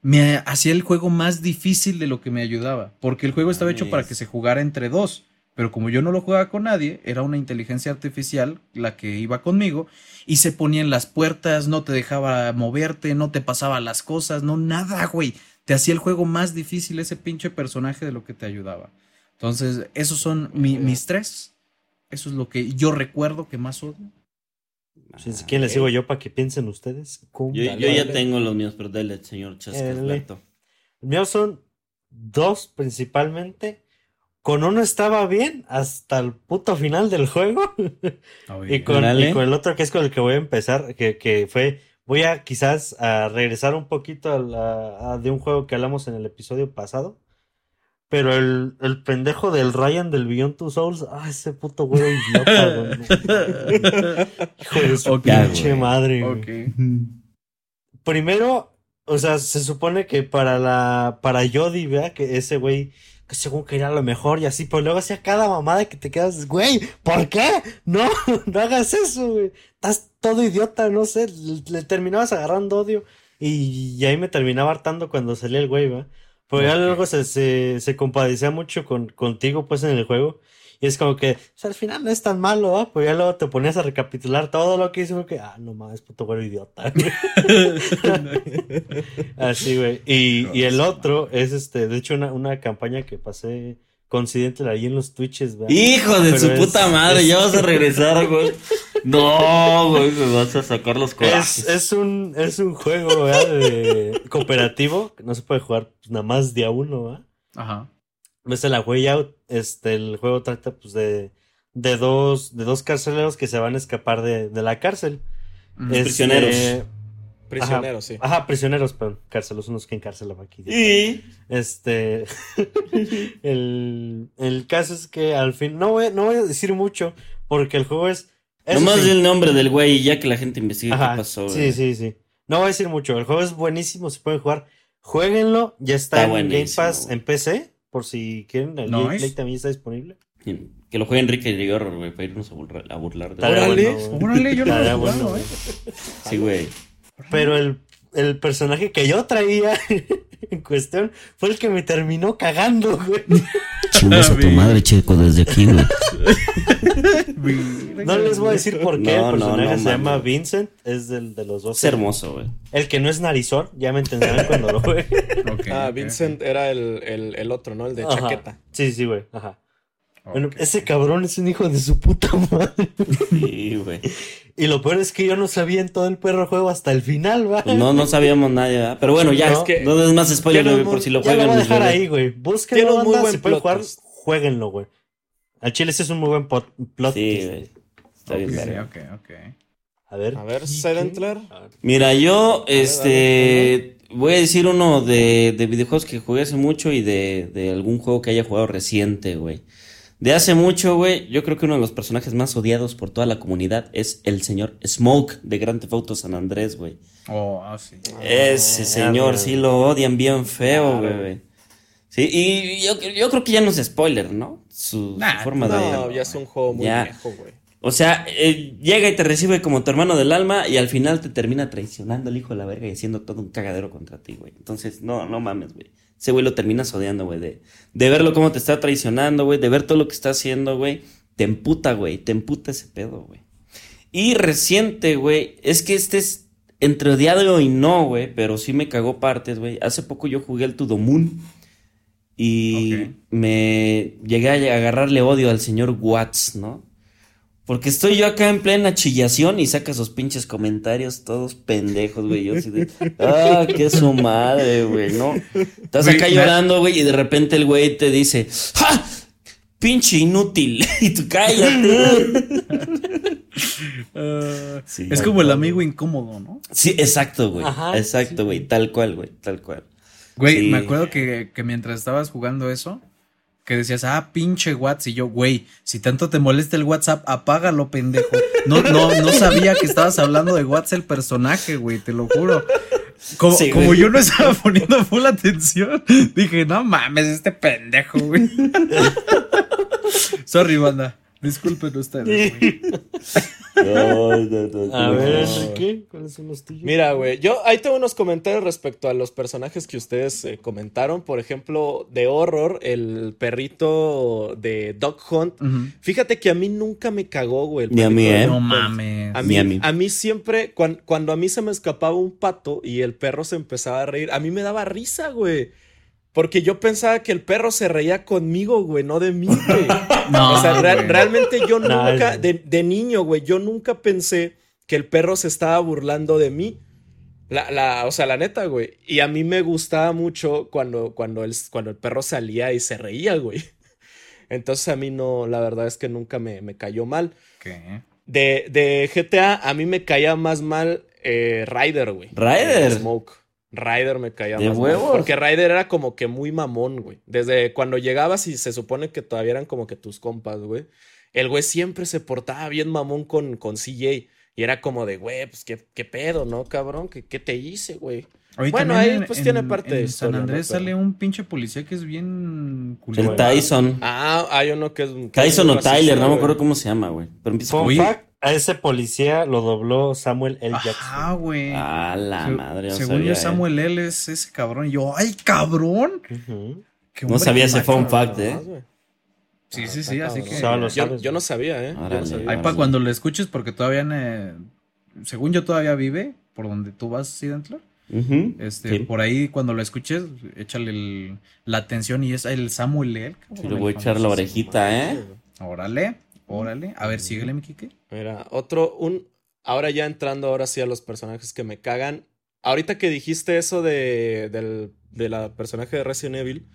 me hacía el juego más difícil de lo que me ayudaba. Porque el juego estaba hecho para que se jugara entre dos. Pero como yo no lo jugaba con nadie, era una inteligencia artificial la que iba conmigo y se ponía en las puertas, no te dejaba moverte, no te pasaba las cosas, no nada, güey. Te hacía el juego más difícil ese pinche personaje de lo que te ayudaba. Entonces, esos son mi- mis tres. Eso es lo que yo recuerdo que más odio. Si si quieren les digo yo para que piensen ustedes. ¿Cómo? Yo, Dale, yo ya tengo los míos, pero dale, señor Chascasberto. Míos son dos principalmente. Con uno estaba bien hasta el puto final del juego. y, con, Órale. y con el otro que es con el que voy a empezar, que, que fue, voy a quizás a regresar un poquito a la- a- de un juego que hablamos en el episodio pasado. Pero el, el pendejo del Ryan del Beyond Two Souls, ah, ese puto güey idiota, güey. Hijo de su pinche güey. madre, güey. Primero, o sea, se supone que para la, para Yodi, ¿verdad? Que ese güey, que según que era lo mejor y así, pero luego hacía cada mamada que te quedas, güey, ¿por qué? No, no hagas eso, güey. Estás todo idiota, no sé, le, le terminabas agarrando odio y, y ahí me terminaba hartando cuando salía el güey, ¿verdad? Pero ya Ok. luego se, se, se compadecía mucho con, contigo, pues, en el juego. Y es como que, o sea, al final no es tan malo, ¿ah? Pues ya luego te ponías a recapitular todo lo que hizo, como que, ah, no mames, puto güero idiota. Así, güey. Y, y el otro es este, de hecho, una, una campaña que pasé coincidente ahí en los Twitches, ¿verdad? Hijo de Pero su es- puta madre, es- ya vas a regresar, güey. No, güey, me vas a sacar los Es, corajes. es un, es un juego, ¿verdad? De cooperativo, que no se puede jugar pues, nada más de a uno, ¿verdad? Ajá. Ves la Way Out, este, el juego trata pues de, de dos, de dos carceleros que se van a escapar de, de la cárcel. Ujú. Este, Prisioneros. Prisionero, sí. Ajá, prisioneros, pero cárcelos, unos que encarcelan aquí. Y Este, el, el caso es que al fin, no voy, no voy a decir mucho, porque el juego es... eso nomás sí. el nombre del güey y ya que la gente investigue Ajá, qué pasó. sí, güey. sí, sí. No voy a decir mucho, el juego es buenísimo, se pueden jugar. Jueguenlo, ya está, Está en Game Pass güey. en PC, por si quieren, el Nice. gameplay también está disponible. Que lo juegue Enrique Riguerro, güey, para irnos a burlar, a burlar de Órale. bueno, yo no lo he jugado, bueno, eh. Sí, güey. Pero el, el personaje que yo traía en cuestión fue el que me terminó cagando, güey. Chingas a tu madre, chico, desde aquí, güey. No les voy a decir por qué. No, el personaje no, se llama Vincent, es del de los dos. Es hermoso, güey. El que no es narizón, ya me entenderán cuando lo. Ok, Ah, Vincent era el, el, el otro, ¿no? El de Ajá. chaqueta. Sí, sí, güey. Ajá. Bueno, ese cabrón es un hijo de su puta madre. Sí, güey. Y lo peor es que yo no sabía en todo el perro juego hasta el final, va. No, no sabíamos nadie, ¿verdad? Pero bueno, ya, No. es que no es más spoiler, güey, por si lo ya lo juegan. voy a dejar ahí, güey. Tiene Búsquenlo, un muy banda, buen si pueden plot jugar, jueguenlo, güey. Al chile ese es un muy buen pot- plot Sí, güey. Está bien, Ok, ok, ok. A ver. A ver. Sedentler. Mira, yo, este, voy a decir uno de, de videojuegos que jugué hace mucho y de, de algún juego que haya jugado reciente, güey. De hace mucho, güey, yo creo que uno de los personajes más odiados por toda la comunidad es el señor Smoke de Grand Theft Auto San Andrés, güey. Oh, ah, sí. Ese Ah, señor sí lo odian bien feo, Claro. güey. Sí, y yo, yo creo que ya no es spoiler, ¿no? Su, forma de... No, ya es un juego muy Ya. viejo, güey. O sea, eh, llega y te recibe como tu hermano del alma y al final te termina traicionando el hijo de la verga y haciendo todo un cagadero contra ti, güey. Entonces, no, no mames, güey. Ese güey lo terminas odiando, güey. De, de verlo cómo te está traicionando, güey. De ver todo lo que está haciendo, güey. Te emputa, güey. Te emputa ese pedo, güey. Y reciente, güey. Es que este es entre odiado y no, güey. Pero sí me cagó partes, güey. Hace poco yo jugué el Moon. Y me llegué a agarrarle odio al señor Watts, ¿no? Porque estoy yo acá en plena chillación y saca sus pinches comentarios todos pendejos, güey. Yo así de, ah, qué su madre, güey, ¿no? Estás acá llorando, güey, y de repente el güey te dice, ¡ja! Pinche inútil. Y tú cállate. Ah, Sí. es como el amigo incómodo, ¿no? Sí, exacto, güey. Ajá, exacto, güey. Tal cual, güey. Tal cual. Güey, Sí. me acuerdo que, que mientras estabas jugando eso, que decías, ah, pinche WhatsApp. Y yo, güey, si tanto te molesta el WhatsApp, apágalo, pendejo. No, no, no sabía que estabas hablando de WhatsApp el personaje, güey, te lo juro. Como, Sí, como yo no estaba poniendo full atención, dije, no mames, este pendejo, güey. Sorry, banda. Disculpen ustedes, güey. No, no, no, A ver, Enrique, ¿cuáles son los tuyos? Mira, güey, yo ahí tengo unos comentarios respecto a los personajes que ustedes eh, comentaron. Por ejemplo, de Horror, el perrito de Dog Hunt. Fíjate que a mí nunca me cagó, güey. el Ni a mí, ¿eh? No mames. A mí, a mí. a mí siempre, cuan- cuando, a mí se me escapaba un pato y el perro se empezaba a reír, a mí me daba risa, güey. Porque yo pensaba que el perro se reía conmigo, güey, no de mí, güey. No, o sea, realmente yo nunca, de, de niño, güey, yo nunca pensé que el perro se estaba burlando de mí. La, la, o sea, la neta, güey. Y a mí me gustaba mucho cuando, cuando, el, cuando el perro salía y se reía, güey. Entonces a mí no, la verdad es que nunca me, me cayó mal. ¿Qué? De, de GTA, a mí me caía más mal eh, Ryder, güey. ¿Ryder? Smoke. Ryder me caía ¿De más huevos? mal. Porque Ryder era como que muy mamón, güey. Desde cuando llegabas y se supone que todavía eran como que tus compas, güey. El güey siempre se portaba bien mamón con, con CJ. Y era como de, güey, pues qué, qué pedo, ¿no, cabrón? ¿Qué, qué te hice, güey? Oye, Bueno, ahí, pues, tiene parte de en historia, San Andrés sale un pinche policía que es bien El culero. Tyson. Ah, hay uno que es. que es Tyson o Tyler, no me acuerdo cómo se llama, güey. Pero empieza Fun fact, a ese policía lo dobló Samuel L. Jackson. Ah, güey. Ah, la Se- madre. no Según sabía, yo, eh. Samuel L. es ese cabrón. Y yo, ¡ay, cabrón! No sabía ese fun fact, eh. Más. Sí, Ah, sí, sí, así que. Solo lo Yo, sabes, yo no sabía, ¿eh? No sabía. Ahí para cuando lo escuches, porque todavía, ne- según yo, todavía vive por donde tú vas, Sidentler. Ujú, Este, sí. por ahí cuando lo escuches, échale el- la atención y es el Samuel L. Sí, le voy a echar la orejita, ¿eh? Órale, órale. A ver, síguele, mi Kike. Mira, otro, un, ahora ya entrando ahora sí a los personajes que me cagan. Ahorita que dijiste eso de, del, de la personaje de Resident Evil,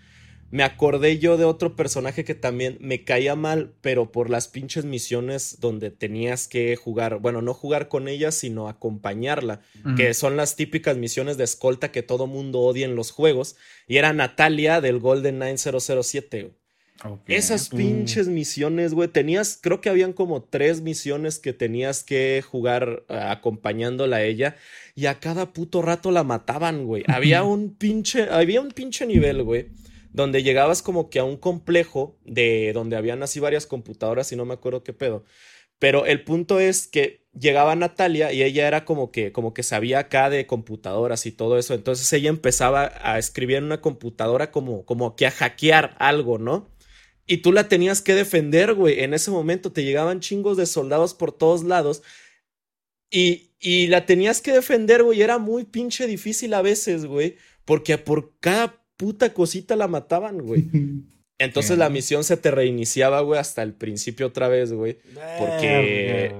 me acordé yo de otro personaje que también me caía mal, pero por las pinches misiones donde tenías que jugar, bueno, no jugar con ella, sino acompañarla, que son las típicas misiones de escolta que todo mundo odia en los juegos, y era Natalia del Golden 9007. Esas Mm. pinches misiones, güey. Tenías, creo que habían como tres misiones que tenías que jugar eh, acompañándola a ella. Y a cada puto rato la mataban, güey. Había un pinche, había un pinche nivel, güey. Donde llegabas como que a un complejo de donde habían así varias computadoras y no me acuerdo qué pedo. Pero el punto es que llegaba Natalia y ella era como que, como que sabía acá de computadoras y todo eso. Entonces ella empezaba a escribir en una computadora como, como que a hackear algo, ¿no? Y tú la tenías que defender, güey. En ese momento te llegaban chingos de soldados por todos lados. Y, y la tenías que defender, güey. Era muy pinche difícil a veces, güey. Porque por cada puta cosita la mataban, güey. Entonces la misión se te reiniciaba, güey, hasta el principio otra vez, güey. Porque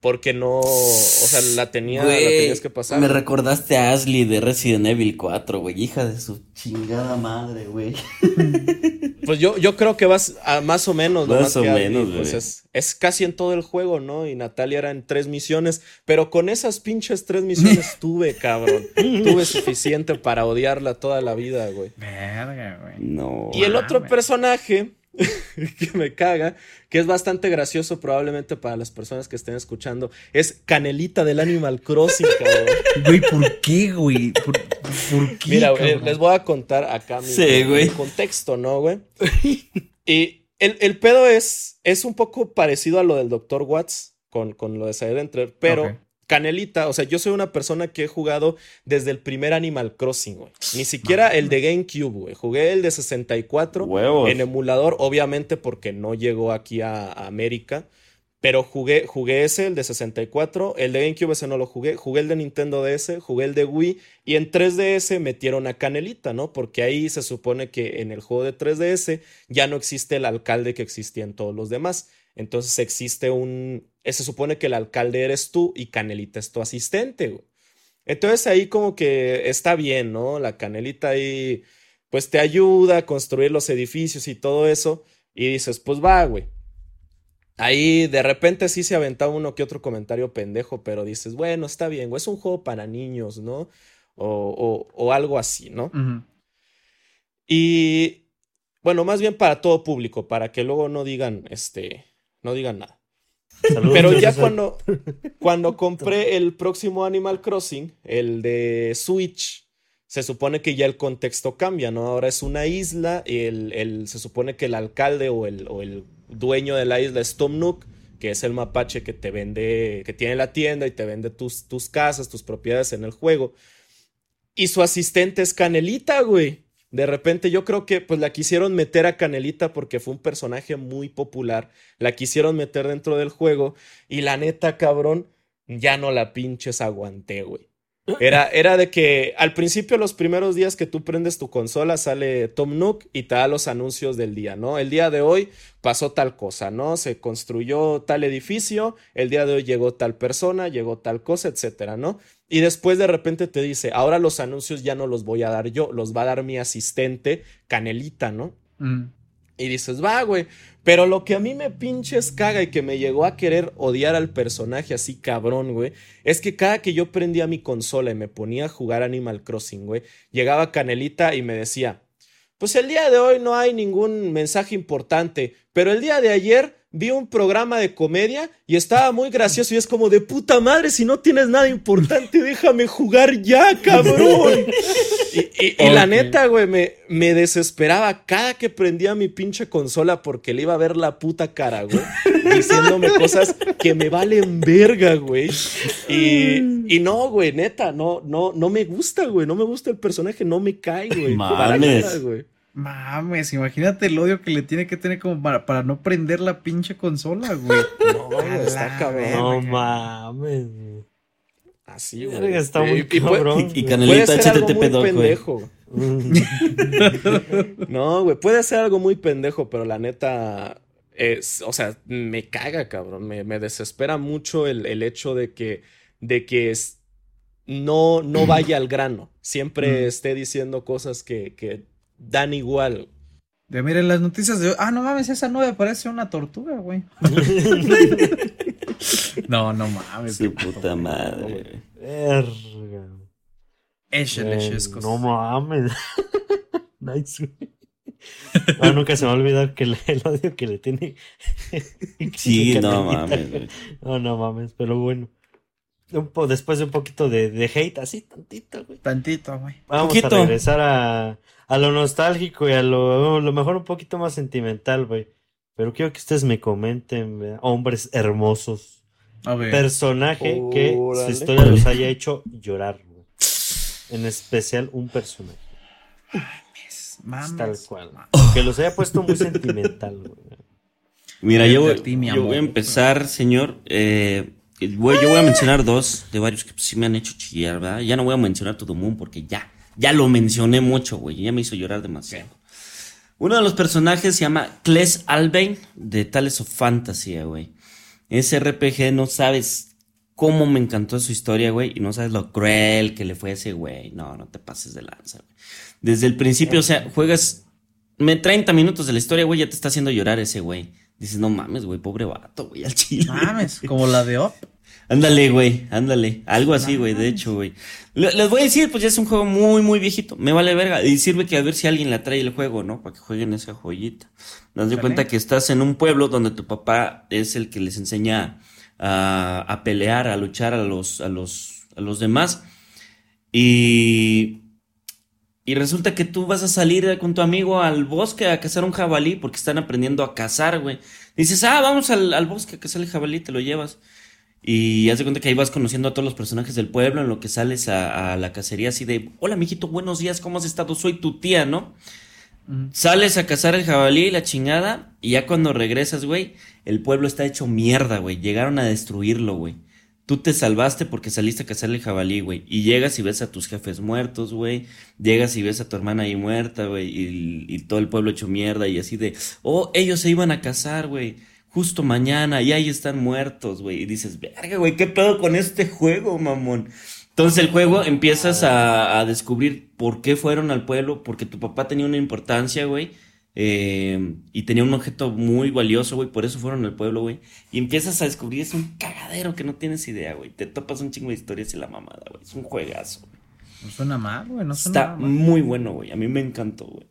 porque no, o sea, la, tenía, la tenías que pasar. Me güey. recordaste a Ashley de Resident Evil 4, güey. Hija de su chingada madre, güey. Pues yo, yo creo que vas a más o menos, ¿no? Más o que menos, pues güey. es, es casi en todo el juego, ¿no? Y Natalia era en tres misiones, pero con esas pinches tres misiones tuve, cabrón. tuve suficiente para odiarla toda la vida, güey. Verga, güey. No. Y el otro personaje que me caga, que es bastante gracioso probablemente para las personas que estén escuchando, es Canelita del Animal Crossing, cabrón. Güey, ¿por qué, güey? ¿Por, por qué? Mira, güey, cabrón? les voy a contar acá mi, Sí, mi contexto, ¿no, güey? y el, el pedo es, es un poco parecido a lo del Dr. Watts con, con lo de Silent Enter, pero. Canelita, o sea, yo soy una persona que he jugado desde el primer Animal Crossing, güey. Ni siquiera el de GameCube, güey. Jugué el de 64 Huevos. en emulador, obviamente porque no llegó aquí a, a América. Pero jugué, jugué ese, el de 64, el de GameCube ese no lo jugué, jugué el de Nintendo DS, jugué el de Wii y en 3DS metieron a Canelita, ¿no? Porque ahí se supone que en el juego de 3DS ya no existe el alcalde que existía en todos los demás. Entonces existe un... eh, Se supone que el alcalde eres tú y Canelita es tu asistente, güey. Entonces ahí como que está bien, ¿no? La Canelita ahí pues te ayuda a construir los edificios y todo eso. Y dices, pues va, güey. Ahí de repente sí se aventaba uno que otro comentario pendejo, pero dices, bueno, está bien, güey, es un juego para niños, ¿no? O, o, o algo así, ¿no? Y bueno, más bien para todo público, para que luego no digan, este, no digan nada. Saludos, Pero ya cuando, cuando compré el próximo Animal Crossing, el de Switch, se supone que ya el contexto cambia, ¿no? Ahora es una isla, y el, el- se supone que el alcalde o el, o el dueño de la isla es Tom Nook, que es el mapache que te vende, que tiene la tienda y te vende tus, tus casas, tus propiedades en el juego. Y su asistente es Canelita, güey. De repente yo creo que pues la quisieron meter a Canelita porque fue un personaje muy popular. La quisieron meter dentro del juego y la neta, cabrón, ya no la pinches aguanté, güey. Era, era de que al principio, los primeros días que tú prendes tu consola, sale Tom Nook y te da los anuncios del día, ¿no? El día de hoy pasó tal cosa, ¿no? Se construyó tal edificio, el día de hoy llegó tal persona, llegó tal cosa, etcétera, ¿no? Y después de repente te dice, ahora los anuncios ya no los voy a dar yo, los va a dar mi asistente, Canelita, ¿no? Mm. Y dices, va, güey. Pero lo que a mí me pinches caga y que me llegó a querer odiar al personaje así cabrón, güey, es que cada que yo prendía mi consola y me ponía a jugar Animal Crossing, güey, llegaba Canelita y me decía, pues el día de hoy no hay ningún mensaje importante, pero el día de ayer vi un programa de comedia y estaba muy gracioso y es como de puta madre, si no tienes nada importante, déjame jugar ya, cabrón. Y, y- y la neta, güey, me, me desesperaba cada que prendía mi pinche consola porque le iba a ver la puta cara, güey, diciéndome cosas que me valen verga, güey. Y, y no, güey, neta, no, no, no me gusta, güey, no me gusta el personaje, no me cae, güey. Mames. nada, güey. Mames, imagínate el odio que le tiene que tener como para, para no prender la pinche consola, güey. No, está cabrón. No mames. güey. Así, güey. Está muy Y- cabrón. Y, y Canelita, HTTP muy doc, güey. pendejo. No, güey, puede ser algo muy pendejo, pero la neta es, o sea, me caga, cabrón. Me, me desespera mucho el, el hecho de que, de que es- no, no vaya al grano. Siempre Mm. esté diciendo cosas que, que dan igual. De miren las noticias de hoy. Ah, no mames, esa nube parece una tortuga, güey. no, no mames. Su puta madre. güey. Verga. Échale, chescos. No mames. nice, güey. Ah, nunca se va a olvidar que el, el odio que le tiene. Sí, no mames, güey. No, no mames, pero bueno. Un po- después de un poquito de, de hate, así tantito, güey. Tantito, güey. Vamos Poquito. a regresar a, a lo nostálgico y a lo, lo mejor un poquito más sentimental, güey. pero quiero que ustedes me comenten, ¿verdad? hombres hermosos, A ver. personaje que su historia los haya hecho llorar, güey. en especial un personaje, Mames. tal cual, que los haya puesto muy sentimental. güey. Mira, yo, voy- a ti, mi yo amor. voy a empezar, señor. eh, voy- yo voy a mencionar dos de varios que pues, sí me han hecho chillar, ¿verdad? Ya no voy a mencionar todo Moon porque ya, ya lo mencioné mucho, güey. Ya me hizo llorar demasiado. Uno de los personajes se llama Kles Albain de Tales of Fantasy, güey. Ese RPG no sabes cómo me encantó su historia, güey, y no sabes lo cruel que le fue a ese güey. No, no te pases de lanza, güey. Desde el principio, o sea, juegas me 30 minutos de la historia, güey, ya te está haciendo llorar ese güey. Dices, no mames, güey, pobre vato, güey, al chile. Mames, como la de Op. Ándale, güey, ándale. Algo así, güey, de hecho, güey. Le- Les voy a decir, pues ya es un juego muy, muy viejito. Me vale verga. Y sirve que a ver si alguien le trae el juego, ¿no? Para que jueguen esa joyita. Sale. cuenta que estás en un pueblo donde tu papá es el que les enseña a, a pelear, a luchar a los, a los, a los demás. Y, y resulta que tú vas a salir con tu amigo al bosque a cazar un jabalí porque están aprendiendo a cazar, güey. Dices, ah, vamos al, al bosque a cazar el jabalí, te lo llevas. Y haz de cuenta que ahí vas conociendo a todos los personajes del pueblo, en lo que sales a, a la cacería así de, hola, mijito, buenos días, ¿cómo has estado? Soy tu tía, ¿no? Sales a cazar el jabalí y la chingada, y ya cuando regresas, güey, el pueblo está hecho mierda, güey. Llegaron a destruirlo, güey. Tú te salvaste porque saliste a cazar el jabalí, güey. Y llegas y ves a tus jefes muertos, güey. Llegas y ves a tu hermana ahí muerta, güey. Y, y todo el pueblo hecho mierda y así de, oh, ellos se iban a casar, güey. Justo mañana y ahí están muertos, güey. Y dices, verga, güey, ¿qué pedo con este juego, mamón? Entonces el juego empiezas a, a descubrir por qué fueron al pueblo, porque tu papá tenía una importancia, güey, eh, y tenía un objeto muy valioso, güey, por eso fueron al pueblo, güey. Y empiezas a descubrir, es un cagadero que no tienes idea, güey. Te topas un chingo de historias y la mamada, güey. Es un juegazo. güey. No suena mal, güey. No suena Está mal. muy bueno, güey. A mí me encantó, güey.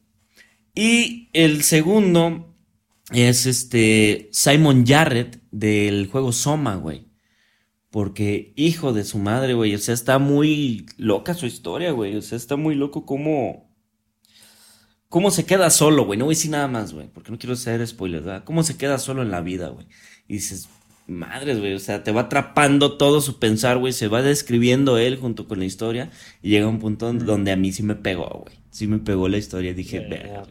Y el segundo es este Simon Jarrett del juego Soma, güey. Porque, hijo de su madre, güey. O sea, está muy loca su historia, güey. O sea, está muy loco cómo. Cómo se queda solo, güey. No voy a decir nada más, güey. Porque no quiero hacer spoilers, ¿verdad? Cómo se queda solo en la vida, güey. Y dices, madres, güey. O sea, te va atrapando todo su pensar, güey. Se va describiendo él junto con la historia. Y llega un punto donde a mí sí me pegó, güey. Sí me pegó la historia. Dije, verga.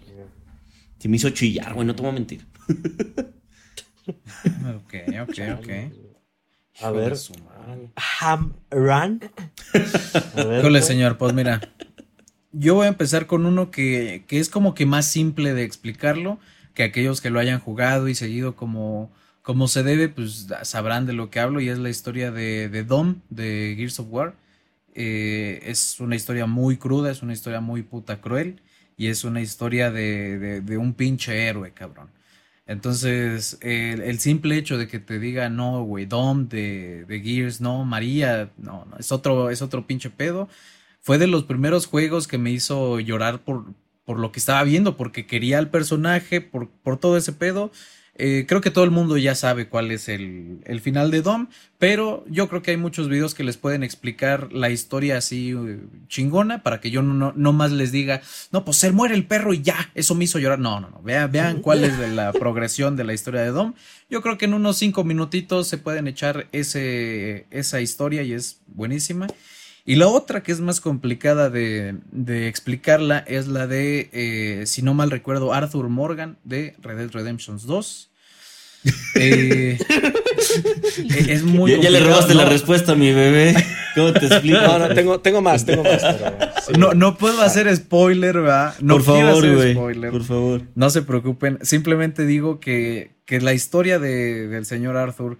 Sí me hizo chillar, güey. No te voy a mentir. Ok, ok, ok. A ver. A ver, Híjole, señor, pues mira. Yo voy a empezar con uno que, que es como que más simple de explicarlo, que aquellos que lo hayan jugado y seguido como, como se debe, pues sabrán de lo que hablo, y es la historia de, de Dom, de Gears of War. Eh, es una historia muy cruda, es una historia muy puta cruel, y es una historia de, de, un pinche héroe, cabrón. Entonces, el, el simple hecho de que te diga, no, güey, Dom de, de Gears, no, María, no, no, es otro, es otro pinche pedo. Fue de los primeros juegos que me hizo llorar por, por lo que estaba viendo, porque quería al personaje, por, por todo ese pedo. Eh, creo que todo el mundo ya sabe cuál es el, el final de Dom, pero yo creo que hay muchos videos que les pueden explicar la historia así eh, chingona para que yo no, no, no más les diga, no, pues se muere el perro y ya, eso me hizo llorar. No, no, no, vean, vean cuál es la progresión de la historia de Dom. Yo creo que en unos cinco minutitos se pueden echar ese, esa historia y es buenísima. Y la otra que es más complicada de, de explicarla es la de, eh, si no mal recuerdo, Arthur Morgan de Red Dead Redemption 2. Eh, es muy ya, ya le robaste la respuesta a mi bebé. ¿Cómo te explico? No, no, tengo, tengo más, tengo más. pero sí. No, no puedo hacer spoiler, ¿verdad? No por favor, hacer güey. spoiler. Por favor. No se preocupen, simplemente digo que, que la historia de, del señor Arthur,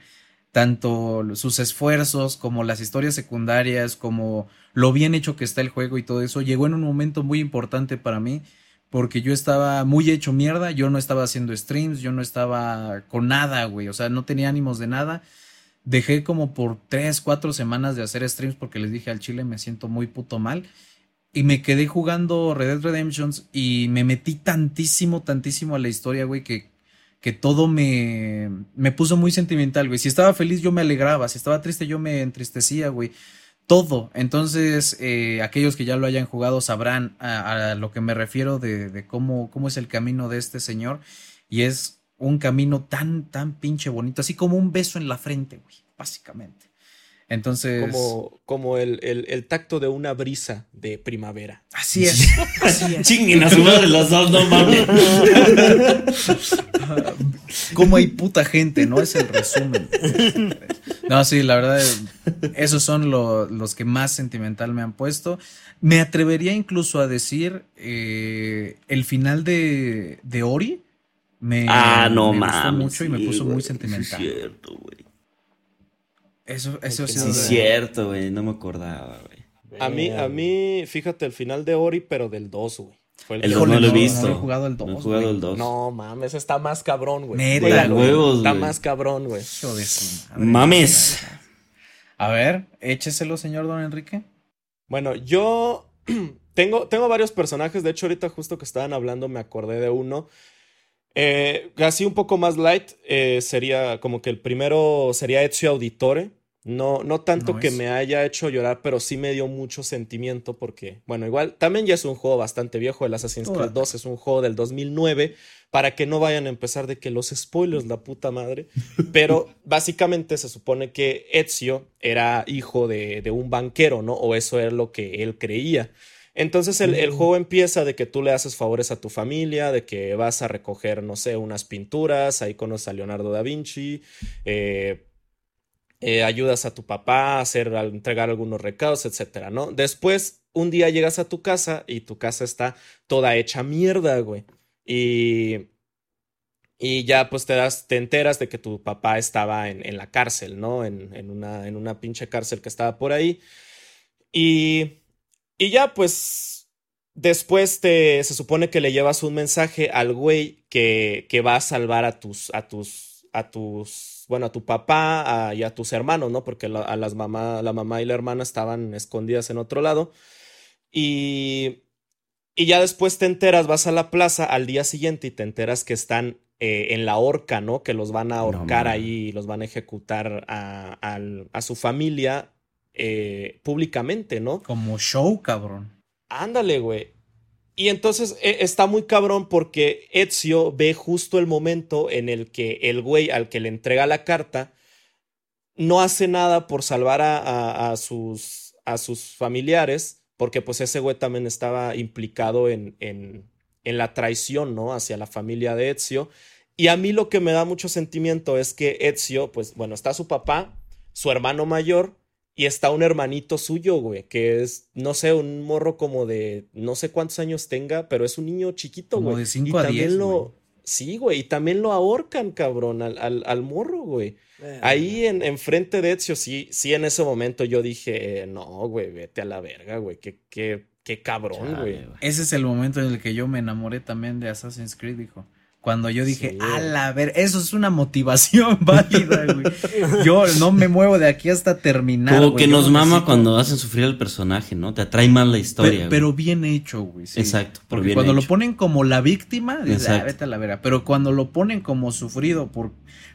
tanto sus esfuerzos como las historias secundarias, como lo bien hecho que está el juego y todo eso, llegó en un momento muy importante para mí, porque yo estaba muy hecho mierda, yo no estaba haciendo streams, yo no estaba con nada, güey, o sea, no tenía ánimos de nada. Dejé como por tres, cuatro semanas de hacer streams porque les dije al chile me siento muy puto mal. Y me quedé jugando Red Dead Redemptions y me metí tantísimo, tantísimo a la historia, güey, que, que todo me, me puso muy sentimental, güey. Si estaba feliz yo me alegraba, si estaba triste yo me entristecía, güey. Todo. Entonces, eh, aquellos que ya lo hayan jugado sabrán a, a lo que me refiero de, de cómo, cómo es el camino de este señor. Y es un camino tan, tan pinche bonito, así como un beso en la frente, güey, básicamente. Entonces. Como, como el, el, el, tacto de una brisa de primavera. Así es. Así es. Chinguen a su madre los dos, no mames. Como hay puta gente, ¿no? Es el resumen. No, sí, la verdad, esos son lo, los que más sentimental me han puesto. Me atrevería incluso a decir eh, el final de, de Ori. Me, ah, no me mames. gustó mucho y me puso muy sentimental. Es cierto, güey. Eso, eso Sí, es cierto, güey. No me acordaba, güey. A mí, a mí, fíjate, el final de Ori, pero del 2, güey. Fue El dos Híjole, no lo he visto. no he jugado el dos, No he jugado güey. el 2. No mames, está más cabrón, güey. Neta. Huevos, Está güey. más cabrón, güey. Mames. A ver, écheselo, señor Don Enrique. Bueno, yo tengo, tengo varios personajes. De hecho, ahorita justo que estaban hablando me acordé de uno. Eh, así un poco más light, eh, sería como que el primero sería Ezio Auditore. No, no tanto No que es. me haya hecho llorar, pero sí me dio mucho sentimiento porque, bueno, igual también ya es un juego bastante viejo. El Assassin's Creed Órale. 2 es un juego del 2009 para que no vayan a empezar de que los spoilers, la puta madre. Pero básicamente se supone que Ezio era hijo de, de un banquero, ¿no? O eso era lo que él creía. Entonces el, el juego empieza de que tú le haces favores a tu familia, de que vas a recoger, no sé, unas pinturas, ahí conoces a Leonardo da Vinci, eh, eh, ayudas a tu papá a hacer, a entregar algunos recados, etcétera, ¿no? Después, un día llegas a tu casa y tu casa está toda hecha mierda, güey. Y, y ya pues te das, te enteras de que tu papá estaba en, en la cárcel, ¿no? En, en una, en una pinche cárcel que estaba por ahí. Y, y ya pues después te, se supone que le llevas un mensaje al güey que, que va a salvar a tus, a tus, a tus, bueno, a tu papá a- y a tus hermanos, ¿no? Porque la- a las mamá, la mamá y la hermana estaban escondidas en otro lado. Y, y ya después te enteras, vas a la plaza al día siguiente y te enteras que están eh, en la horca, ¿no? Que los van a ahorcar mames. ahí los van a ejecutar a, a su familia eh, públicamente, ¿no? Como show, cabrón. Ándale, güey. Y entonces eh, está muy cabrón porque Ezio ve justo el momento en el que el güey al que le entrega la carta no hace nada por salvar a, sus, a sus familiares, porque pues ese güey también estaba implicado en, en, en la traición, ¿no? Hacia la familia de Ezio. Y a mí lo que me da mucho sentimiento es que Ezio, pues bueno, está su papá, su hermano mayor y está un hermanito suyo, güey, que es, no sé, un morro como de, no sé cuántos años tenga, pero es un niño chiquito, Como güey. de cinco Y a también 10, lo, güey. sí, güey, y también lo ahorcan, cabrón, al, al, al morro, güey. Ahí en, en frente de Ezio, sí, sí, en ese momento yo dije, eh, no, güey, vete a la verga, güey, qué, qué, qué cabrón, Chale, güey. Ese es el momento en el que yo me enamoré también de Assassin's Creed, hijo. Cuando yo dije, Sí. a la ver, eso es una motivación válida, güey. Yo no me muevo de aquí hasta terminar. Como güey. que nos no mama cuando hacen sufrir al personaje, ¿no? Te atrae más la historia. Pero, güey. bien hecho, güey. sí. Exacto, pero Porque bien cuando lo ponen como la víctima, dices, ah, vete a la vera. Pero cuando lo ponen como sufrido por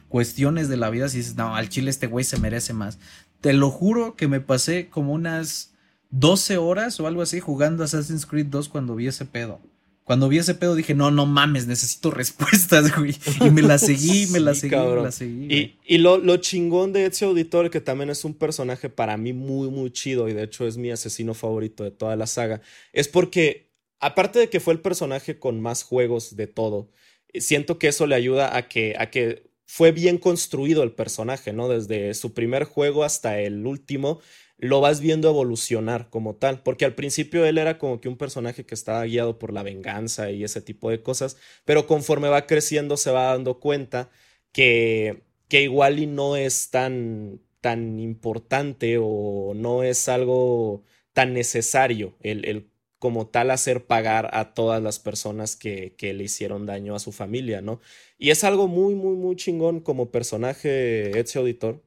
cuestiones de la vida, si dices, no, al chile este güey se merece más. Te lo juro que me pasé como unas 12 horas o algo así jugando Assassin's Creed 2 cuando vi ese pedo. Cuando vi ese pedo dije, no, no mames, necesito respuestas, güey. Y me la seguí, me la Sí, seguí, me la seguí. Y, y lo, lo chingón de Ezio Auditore, que también es un personaje para mí muy, muy chido, y de hecho es mi asesino favorito de toda la saga, es porque, aparte de que fue el personaje con más juegos de todo, siento que eso le ayuda a que, a que fue bien construido el personaje, ¿no? Desde su primer juego hasta el último, lo vas viendo evolucionar como tal, porque al principio él era como que un personaje que estaba guiado por la venganza y ese tipo de cosas, pero conforme va creciendo se va dando cuenta que, que igual y no es tan, tan importante o no es algo tan necesario el, el como tal hacer pagar a todas las personas que, que le hicieron daño a su familia, ¿no? Y es algo muy, muy, muy chingón como personaje Ezio Auditor.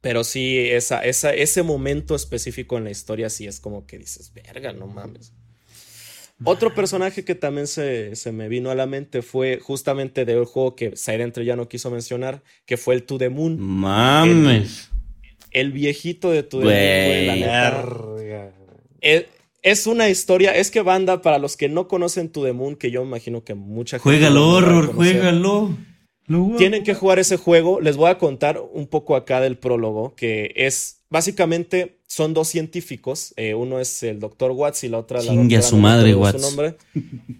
Pero sí, esa, esa, ese momento específico en la historia sí es como que dices, verga, no mames. Otro personaje que también se, se me vino a la mente fue justamente del juego que Entre ya no quiso mencionar, que fue el To The Moon. Mames. El viejito de To The Moon, la. Verga. Es, una historia, es que banda, para los que no conocen To The Moon, que yo imagino que mucha gente... Juégalo, no horror, juégalo. Tienen que jugar ese juego. Les voy a contar un poco acá del prólogo, que es básicamente son dos científicos. eh, uno es el doctor Watts y la otra la Chingue a su no madre, Watts. Su nombre.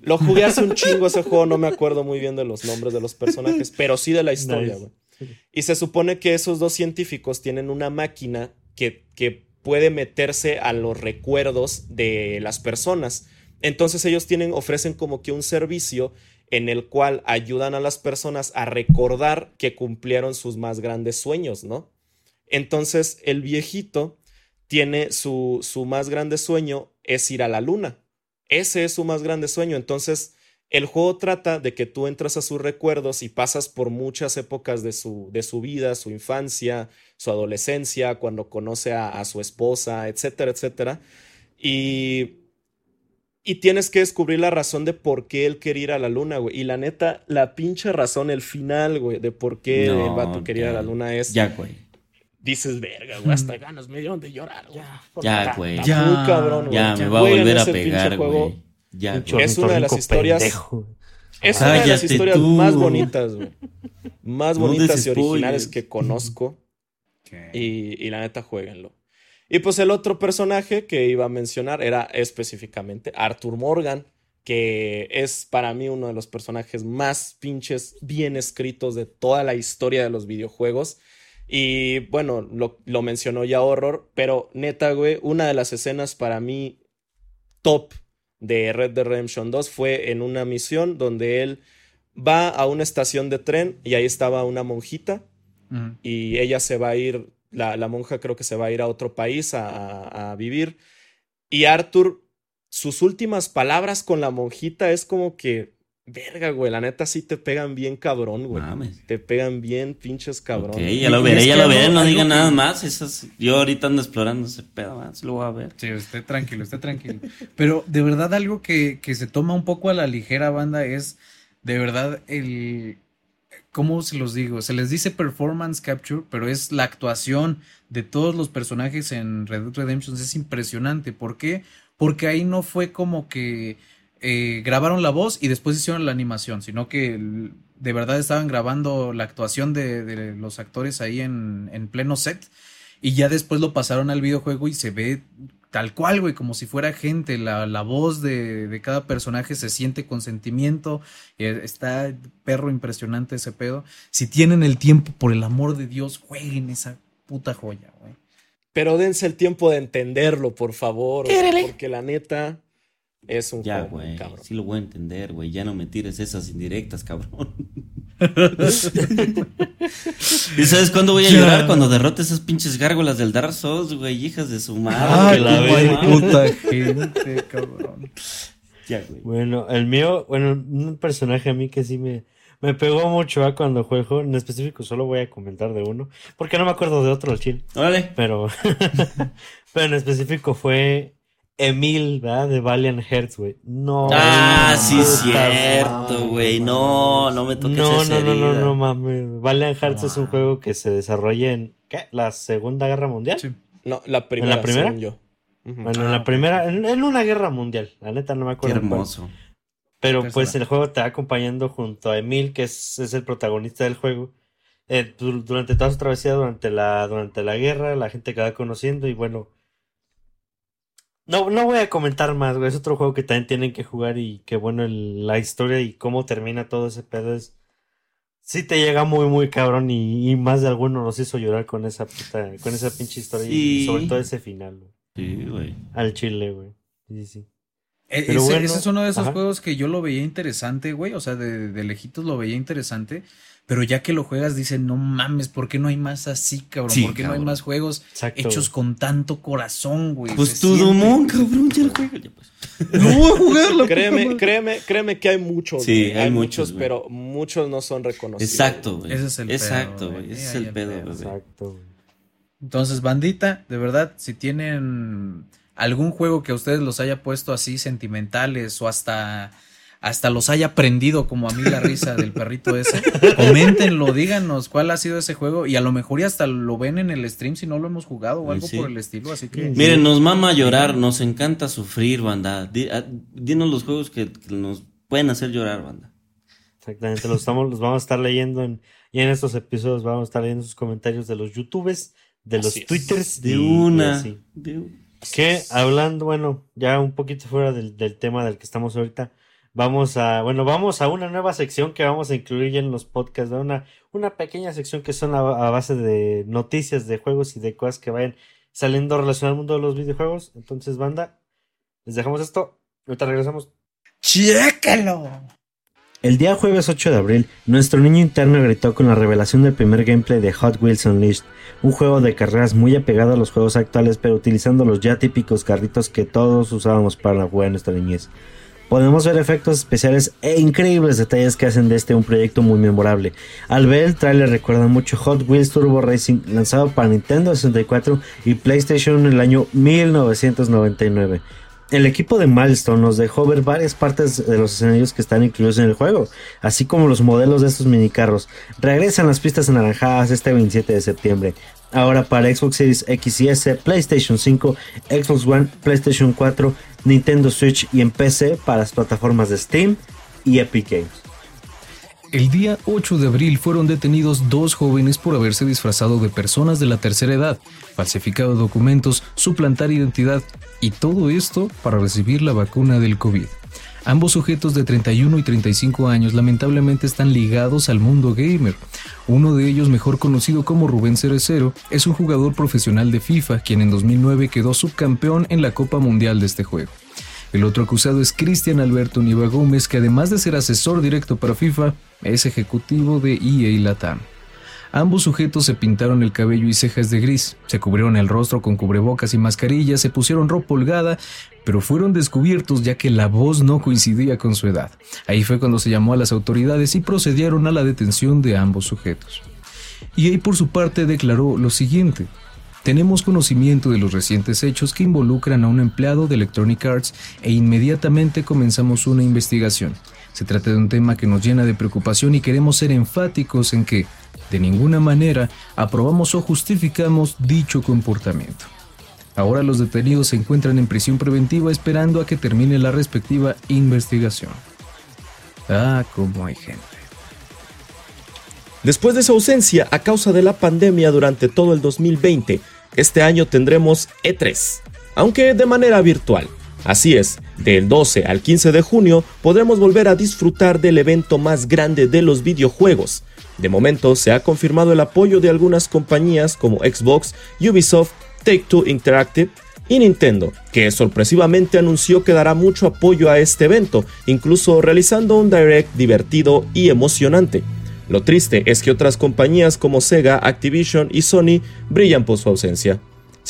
Lo jugué hace un chingo ese juego, no me acuerdo muy bien de los nombres de los personajes, pero sí de la historia, Nice. güey. Y se supone que esos dos científicos tienen una máquina que, que puede meterse a los recuerdos de las personas. Entonces ellos tienen, ofrecen como que un servicio en el cual ayudan a las personas a recordar que cumplieron sus más grandes sueños, ¿no? Entonces el viejito tiene su, su más grande sueño es ir a la luna. Ese es su más grande sueño. Entonces el juego trata de que tú entras a sus recuerdos y pasas por muchas épocas de su, de su vida, su infancia, su adolescencia, cuando conoce a, a su esposa, etcétera, etcétera. Y, y tienes que descubrir la razón de por qué él quería ir a la luna, güey. Y la neta, la pinche razón, el final, güey, de por qué No, el vato quería ir a la ya. luna es... Ya, güey. Dices, verga, güey, hasta ganas me dieron de llorar, güey. Ya, güey. Ya, muy cabrón, güey. Ya, me va a volver a pegar, güey. Ya, güey. Es una de las historias- pendejo. Es una de las historias tú. más bonitas, güey. Más No bonitas y originales que conozco. Y, y la neta, jueguenlo. Y pues el otro personaje que iba a mencionar era específicamente Arthur Morgan, que es para mí uno de los personajes más pinches bien escritos de toda la historia de los videojuegos. Y bueno, lo, lo mencionó ya Horror, pero neta, güey, una de las escenas para mí top de Red Dead Redemption 2 fue en una misión donde él va a una estación de tren y ahí estaba una monjita y ella se va a ir, la, la monja creo que se va a ir a otro país a, a- a vivir. Y Arthur, sus últimas palabras con la monjita es como que, verga, güey, la neta sí te pegan bien cabrón, güey. Mames. Te pegan bien pinches cabrón. Ya lo veré, ya lo veré, no digan que- nada más. Yo ahorita ando explorando ese pedo, más lo voy a ver. Sí, esté tranquilo, esté tranquilo. Pero de verdad algo que, que se toma un poco a la ligera, banda, es de verdad el... ¿Cómo se los digo? Se les dice performance capture, pero es la actuación de todos los personajes en Red Dead Redemption. Es impresionante. ¿Por qué? Porque ahí no fue como que eh, grabaron la voz y después hicieron la animación, sino que de verdad estaban grabando la actuación de, de los actores ahí en, en pleno set. Y ya después lo pasaron al videojuego y se ve tal cual, güey, como si fuera gente. La, la voz de, de cada personaje se siente con sentimiento. eh, Está perro impresionante ese pedo. Si tienen el tiempo, por el amor de Dios, jueguen esa puta joya, güey. Pero dense el tiempo de entenderlo, por favor, porque la neta es un Ya, güey. cabrón. Sí lo voy a entender, güey. Ya no me tires esas indirectas, cabrón. ¿Y sabes cuándo voy a llorar? Cuando derrote esas pinches gárgolas del Dark Souls, güey. Hijas de su madre. Ah, puta gente, cabrón. Ya, güey. Bueno, el mío, bueno, un personaje a mí que sí me, me pegó mucho ¿ah? cuando juego. En específico, solo voy a comentar de uno. Porque no me acuerdo de otro, al chile. Órale. Pero, pero en específico fue Emil, ¿verdad? De Valiant Hearts, güey. No. Ah, no, sí, no, cierto, güey. no, No, me toques No, esa no, no, no, no mames. Valiant Hearts es un juego que se desarrolla en, ¿qué? ¿La Segunda Guerra Mundial? Sí. No, la primera, la primera? según yo. Ujú. Bueno, en Ah, la primera, en, en una guerra mundial. La neta no me Qué acuerdo. cuál. hermoso. Pero pues el juego te va acompañando junto a Emil, que es, es el protagonista del juego. eh, du- durante toda su travesía, durante la, durante la guerra, la gente que va conociendo y bueno. No, no voy a comentar más, güey. Es otro juego que también tienen que jugar y que bueno, el- la historia y cómo termina todo ese pedo es... Sí te llega muy, muy cabrón y, y más de alguno nos hizo llorar con esa puta, con esa pinche historia y sobre todo ese final, güey. Sí, güey. Al chile, güey. Sí, sí. E- Pero ese, bueno, ese es uno de esos ajá. juegos que yo lo veía interesante, güey. O sea, de, de lejitos lo veía interesante. Pero ya que lo juegas, dicen, no mames, ¿por qué no hay más así, cabrón? Sí, ¿Por qué no hay más juegos Exacto. hechos con tanto corazón, güey? Pues tu. Dumont, cabrón, ya lo juego. Pues. No voy a jugar la Créeme, créeme, créeme que hay muchos. Sí, güey, hay muchos, muchos, güey. pero muchos no son reconocidos. Exacto, güey. Ese es el pedo, Exacto, güey. güey. Ese es hay el el pedo, pedo. güey. Exacto. güey. Entonces, bandita, de verdad, si tienen algún juego que a ustedes los haya puesto así sentimentales o hasta, hasta los haya prendido como a mí la risa del perrito ese, coméntenlo, díganos cuál ha sido ese juego y a lo mejor y hasta lo ven en el stream si no lo hemos jugado o algo Sí. por el estilo, así que... Miren, nos mama llorar, nos encanta sufrir, banda. Ah, Dinos los juegos que, que nos pueden hacer llorar, banda. Exactamente, los, estamos, los vamos a estar leyendo en, y en estos episodios vamos a estar leyendo sus comentarios de los youtubers, de los Así es. twitters. De y- y una. así. de- Que hablando, bueno, ya un poquito fuera del, del tema del que estamos ahorita, vamos a, bueno, vamos a una nueva sección que vamos a incluir ya en los podcasts, ¿no? una, una pequeña sección que son a, a base de noticias de juegos y de cosas que vayan saliendo relacionadas al mundo de los videojuegos. Entonces, banda, les dejamos esto, ahorita regresamos. ¡Chécalo! El día jueves 8 de abril, nuestro niño interno gritó con la revelación del primer gameplay de Hot Wheels Unleashed, un juego de carreras muy apegado a los juegos actuales, pero utilizando los ya típicos carritos que todos usábamos para jugar en nuestra niñez. Podemos ver efectos especiales e increíbles detalles que hacen de este un proyecto muy memorable. Al ver el tráiler recuerda mucho Hot Wheels Turbo Racing lanzado para Nintendo 64 y PlayStation en el año 1999. El equipo de Milestone nos dejó ver varias partes de los escenarios que están incluidos en el juego, así como los modelos de estos minicarros. Regresan las pistas anaranjadas este 27 de septiembre. Ahora para Xbox Series X y S, PlayStation 5, Xbox One, PlayStation 4, Nintendo Switch y en PC para las plataformas de Steam y Epic Games. El día 8 de abril fueron detenidos dos jóvenes por haberse disfrazado de personas de la tercera edad, falsificado documentos, suplantar identidad y todo esto para recibir la vacuna del COVID. Ambos sujetos de 31 y 35 años lamentablemente están ligados al mundo gamer. Uno de ellos, mejor conocido como Rubén Cerecero, es un jugador profesional de FIFA, quien en 2009 quedó subcampeón en la Copa Mundial de este juego. El otro acusado es Cristian Alberto Niva Gómez, que además de ser asesor directo para FIFA, es ejecutivo de EA Latam. Ambos sujetos se pintaron el cabello y cejas de gris, se cubrieron el rostro con cubrebocas y mascarillas, se pusieron ropa holgada, pero fueron descubiertos ya que la voz no coincidía con su edad. Ahí fue cuando se llamó a las autoridades y procedieron a la detención de ambos sujetos. EA por su parte declaró lo siguiente. Tenemos conocimiento de los recientes hechos que involucran a un empleado de Electronic Arts e inmediatamente comenzamos una investigación. Se trata de un tema que nos llena de preocupación y queremos ser enfáticos en que, de ninguna manera, aprobamos o justificamos dicho comportamiento. Ahora los detenidos se encuentran en prisión preventiva esperando a que termine la respectiva investigación. Ah, cómo hay gente. Después de su ausencia a causa de la pandemia durante todo el 2020, este año tendremos E3, aunque de manera virtual. Así es, del 12 al 15 de junio podremos volver a disfrutar del evento más grande de los videojuegos. De momento se ha confirmado el apoyo de algunas compañías como Xbox, Ubisoft, Take-Two Interactive y Nintendo, que sorpresivamente anunció que dará mucho apoyo a este evento, incluso realizando un direct divertido y emocionante. Lo triste es que otras compañías como Sega, Activision y Sony brillan por su ausencia.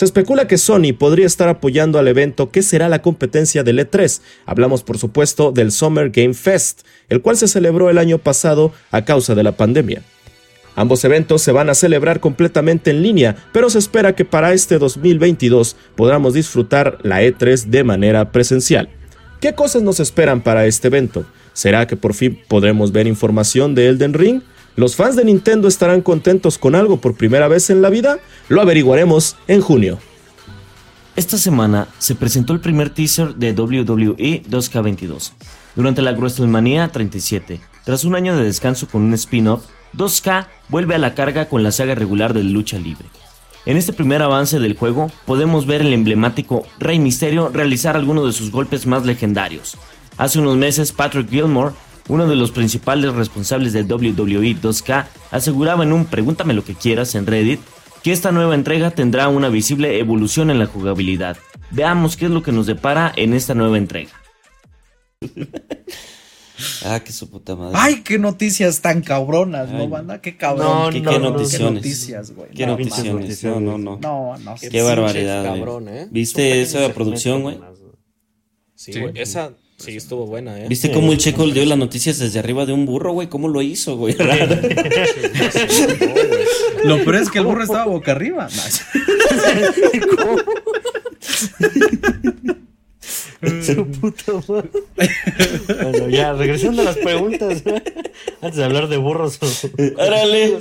Se especula que Sony podría estar apoyando al evento que será la competencia del E3. Hablamos por supuesto del Summer Game Fest, el cual se celebró el año pasado a causa de la pandemia. Ambos eventos se van a celebrar completamente en línea, pero se espera que para este 2022 podamos disfrutar la E3 de manera presencial. ¿Qué cosas nos esperan para este evento? ¿Será que por fin podremos ver información de Elden Ring? ¿Los fans de Nintendo estarán contentos con algo por primera vez en la vida? Lo averiguaremos en junio. Esta semana se presentó el primer teaser de WWE 2K22 durante la WrestleMania 37. Tras un año de descanso con un spin-off, 2K vuelve a la carga con la saga regular de lucha libre. En este primer avance del juego podemos ver el emblemático Rey Misterio realizar algunos de sus golpes más legendarios. Hace unos meses Patrick Gilmore, uno de los principales responsables de WWE 2K, aseguraba en un Pregúntame lo que quieras en Reddit que esta nueva entrega tendrá una visible evolución en la jugabilidad. Veamos qué es lo que nos depara en esta nueva entrega. ah, qué su puta madre. Ay, qué noticias tan cabronas, ¿no, banda? Qué cabrón. No, qué, no, qué no, noticiones. Qué noticias, güey. Qué No, noticiones. No, no, no. No, no. Qué barbaridad, güey. cabrón, ¿eh? ¿Viste esa producción, güey? Sí, Sí. güey, esa sí estuvo buena, ¿eh? ¿Viste Sí, cómo el Checo dio las noticias desde arriba de un burro, güey? ¿Cómo lo hizo, güey? Lo peor es que el burro estaba boca arriba. Su puta madre. Bueno, ya, regresando a las preguntas. Antes de hablar de burros. Órale.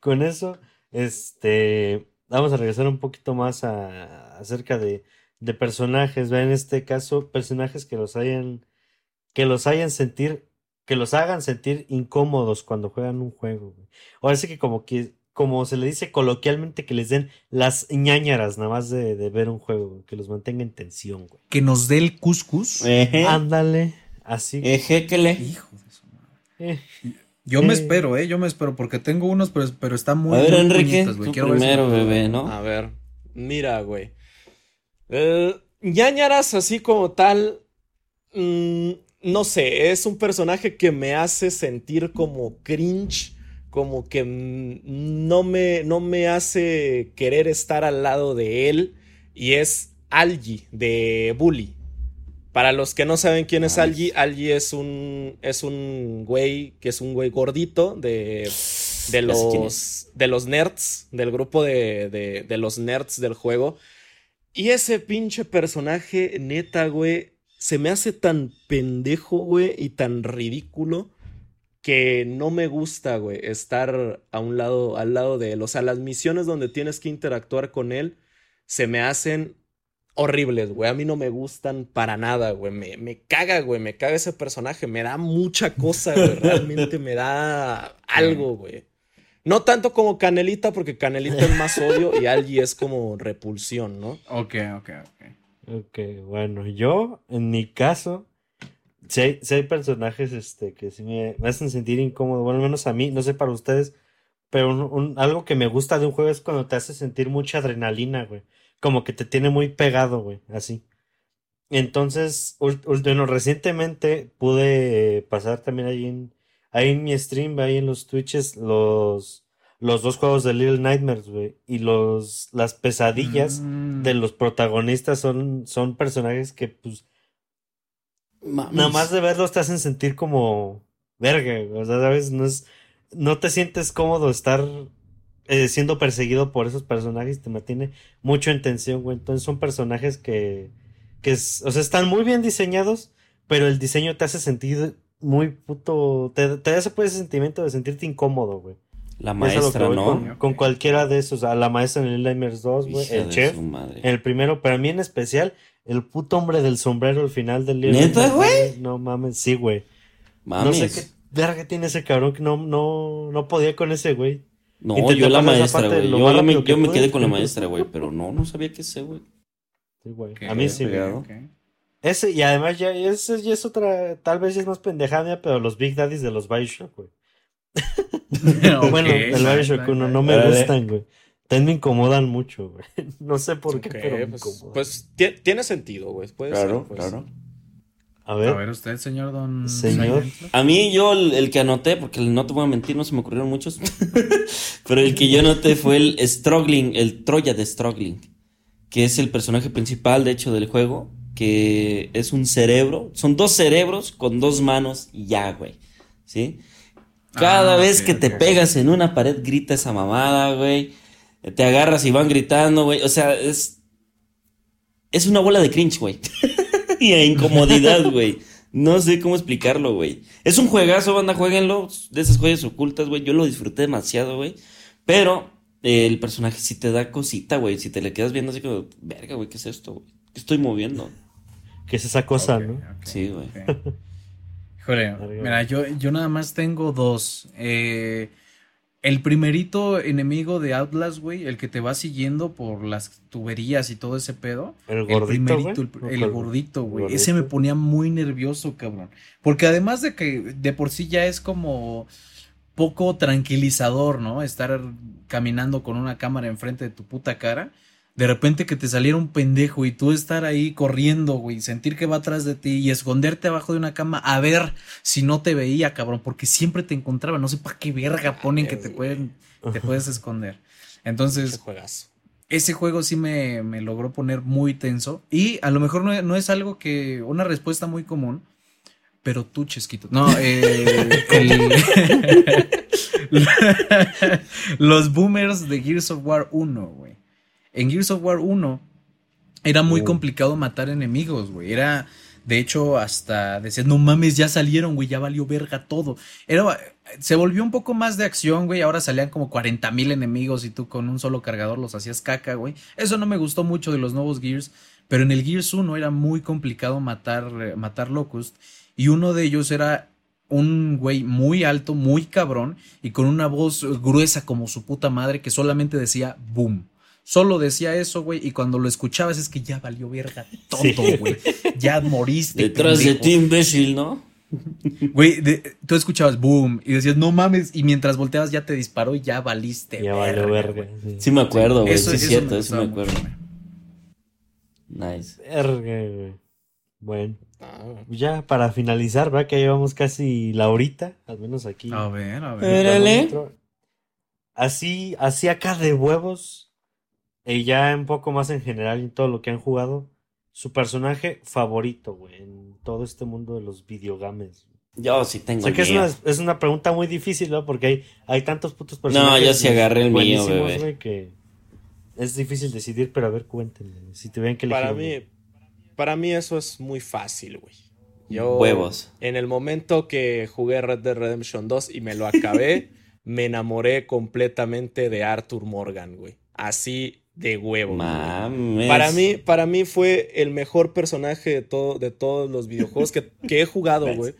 Con eso, este. Vamos a regresar un poquito más a, acerca de, de personajes. ¿va? En este caso, personajes que los hayan. Que los hayan sentir que los hagan sentir incómodos cuando juegan un juego, güey. Ahora sí que como que, como se le dice coloquialmente, que les den las ñañaras nada más de, de ver un juego, güey, que los mantenga en tensión, güey. Que nos dé el cuscus. Eje, Ándale, así. ejéquele. Hijo de su madre. Eh, Yo me Eh. espero, eh, yo me espero, porque tengo unos, pero, pero está muy. A ver, muy Enrique, puñetas, tú Quiero ver si- primero, bebé, ¿no? A ver, mira, güey. Eh, ñañaras, así como tal, mm, no sé, es un personaje que me hace sentir como cringe, como que mm, no me, no me hace querer estar al lado de él, y es Algi de Bully. Para los que no saben quién es. Algi, Algi es un, es un güey que es un güey gordito de, de los, de los nerds, del grupo de, de, de los nerds del juego. Y ese pinche personaje, neta, güey, se me hace tan pendejo, güey, y tan ridículo que no me gusta, güey, estar a un lado, al lado de él. O sea, las misiones donde tienes que interactuar con él se me hacen horribles, güey. A mí no me gustan para nada, güey. Me, me caga, güey. Me caga ese personaje. Me da mucha cosa, güey. Realmente me da algo, güey. No tanto como Canelita, porque Canelita es más odio y Algi es como repulsión, ¿no? Ok, ok, ok. Ok, bueno, yo, en mi caso, sí hay, sí hay personajes este, que sí me, me hacen sentir incómodo, bueno, al menos a mí, no sé para ustedes, pero un- un- algo que me gusta de un juego es cuando te hace sentir mucha adrenalina, güey, como que te tiene muy pegado, güey, así. Entonces, bueno, recientemente pude eh, pasar también ahí en, ahí en mi stream, ahí en los Twitches, los, los dos juegos de Little Nightmares, güey, y los, las pesadillas Mm. de los protagonistas son, son personajes que, pues, Mames. nada más de verlos te hacen sentir como verga, güey, o sea, ¿sabes? No es, no te sientes cómodo estar eh, siendo perseguido por esos personajes, te mantiene mucho en tensión, güey. Entonces son personajes que, que es- o sea, están muy bien diseñados, pero el diseño te hace sentir muy puto, te, te da ese, pues, ese sentimiento de sentirte incómodo, güey. La Es a lo que maestra, ¿no? Con, con cualquiera de esos, a la maestra en el Limers 2, güey, el chef. su madre. El primero, pero a mí en especial, el puto hombre del sombrero al final del ¿Neta, güey? No mames, sí, güey. No Mames. sé qué verga tiene ese cabrón que no, no, no podía con ese güey. No, Intenté yo la maestra, güey. lo Yo, yo me, yo me quedé con la maestra, güey, pero no, no sabía qué sé, güey. Sí, güey. A mí sí, güey. pegado. Ese, y además ya, ese ya es otra, tal vez ya es más pendejada pero los Big Daddies de los Bioshock, güey. Bueno, el nice, Bioshock nice, 1 nice. no me gustan, güey. También me incomodan mucho, güey. No sé por qué, pero me pues, incomodan. pues, ti- tiene sentido, güey. Puede Claro, ser, pues. claro. a A ver, ver, usted, señor Don. Señor. A mí yo el, el que anoté, porque no te voy a mentir, no se me ocurrieron muchos, pero el que yo anoté fue el Struggling, el Troya de Struggling, que es el personaje principal, de hecho, del juego, que es un cerebro, son dos cerebros con dos manos y ya, güey, ¿sí? Cada Ah, vez que te pegas en una pared grita esa mamada, güey, te agarras y van gritando, güey, o sea, es... Es una bola de cringe, güey. y a incomodidad, güey. No sé cómo explicarlo, güey. Es un juegazo, banda, jueguenlo. De esas joyas ocultas, güey. Yo lo disfruté demasiado, güey. Pero eh, el personaje sí te da cosita, güey. Si te le quedas viendo así como, verga, güey, ¿qué es esto, güey? ¿Qué estoy moviendo? ¿Qué es esa cosa, no? Sí, güey. ok. Híjole, Arriba. mira, yo, yo nada más tengo dos. Eh, el primerito enemigo de Outlast, güey, el que te va siguiendo por las tuberías y todo ese pedo. El El gordito, primerito, el, el gordito, güey. Ese me ponía muy nervioso, cabrón. Porque además de que de por sí ya es como poco tranquilizador, ¿no? Estar caminando con una cámara enfrente de tu puta cara. De repente que te saliera un pendejo y tú estar ahí corriendo, güey, sentir que va atrás de ti y esconderte abajo de una cama a ver si no te veía, cabrón, porque siempre te encontraba. No sé para qué verga ponen que te pueden, te puedes esconder. Entonces, ese juego sí me, me logró poner muy tenso. Y a lo mejor no, no es algo que. Una respuesta muy común. Pero tú, Chesquito. No, eh, el- los boomers de Gears of War 1, güey. En Gears of War 1 era muy Oh. complicado matar enemigos, güey. Era, de hecho, hasta decías, no mames, ya salieron, güey, ya valió verga todo. Era, se volvió un poco más de acción, güey. Ahora salían como 40 mil enemigos y tú con un solo cargador los hacías caca, güey. Eso no me gustó mucho de los nuevos Gears. Pero en el Gears 1 era muy complicado matar, matar Locust. Y uno de ellos era un güey muy alto, muy cabrón y con una voz gruesa como su puta madre que solamente decía boom. Solo decía eso, güey, y cuando lo escuchabas es que ya valió verga tonto, güey. Ya moriste. Detrás de ti, imbécil, ¿no? Güey, de- tú escuchabas boom y decías, no mames, y mientras volteabas ya te disparó y ya valiste. Ya valió verga, verga. sí. Sí me acuerdo, güey. Eso, Sí, es eso cierto, eso me acuerdo. mucho. Nice. Verga, güey. Bueno, Ah, ya para finalizar, va que llevamos casi la horita, al menos aquí. A ver, a ver. Así, así acá de huevos, y ya un poco más en general en todo lo que han jugado, su personaje favorito, güey, en todo este mundo de los videogames. Yo sí tengo Sé que es mío. una, es una pregunta muy difícil, ¿no? Porque hay, hay tantos putos personajes. No, yo sí agarré el mío, bebé. güey, que es difícil decidir, pero a ver, cuéntenme. Si tuvieran que elegir para mí, para mí eso es muy fácil, güey. Yo, Huevos. En el momento que jugué Red Dead Redemption 2 y me lo acabé, me enamoré completamente de Arthur Morgan, güey. Así de huevo. Mames. Para mí, para mí fue el mejor personaje de, todo, de todos los videojuegos que, que he jugado, güey.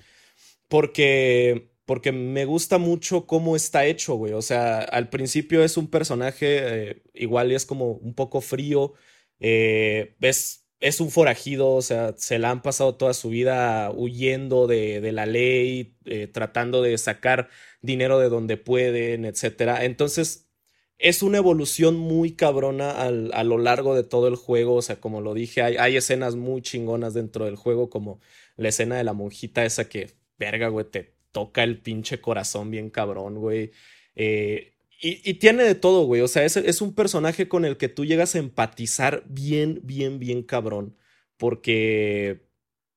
Porque, porque me gusta mucho cómo está hecho, güey. O sea, al principio es un personaje eh, igual y es como un poco frío. eh, es, es un forajido, o sea, se la han pasado toda su vida huyendo de, de la ley, eh, tratando de sacar dinero de donde pueden, etcétera. Entonces, es una evolución muy cabrona al- a lo largo de todo el juego. O sea, como lo dije, hay, escenas muy chingonas dentro del juego, como la escena de la monjita esa que, verga, güey, te toca el pinche corazón bien cabrón, güey. Eh, y, y tiene de todo, güey. O sea, es, es un personaje con el que tú llegas a empatizar bien, bien, bien cabrón. Porque,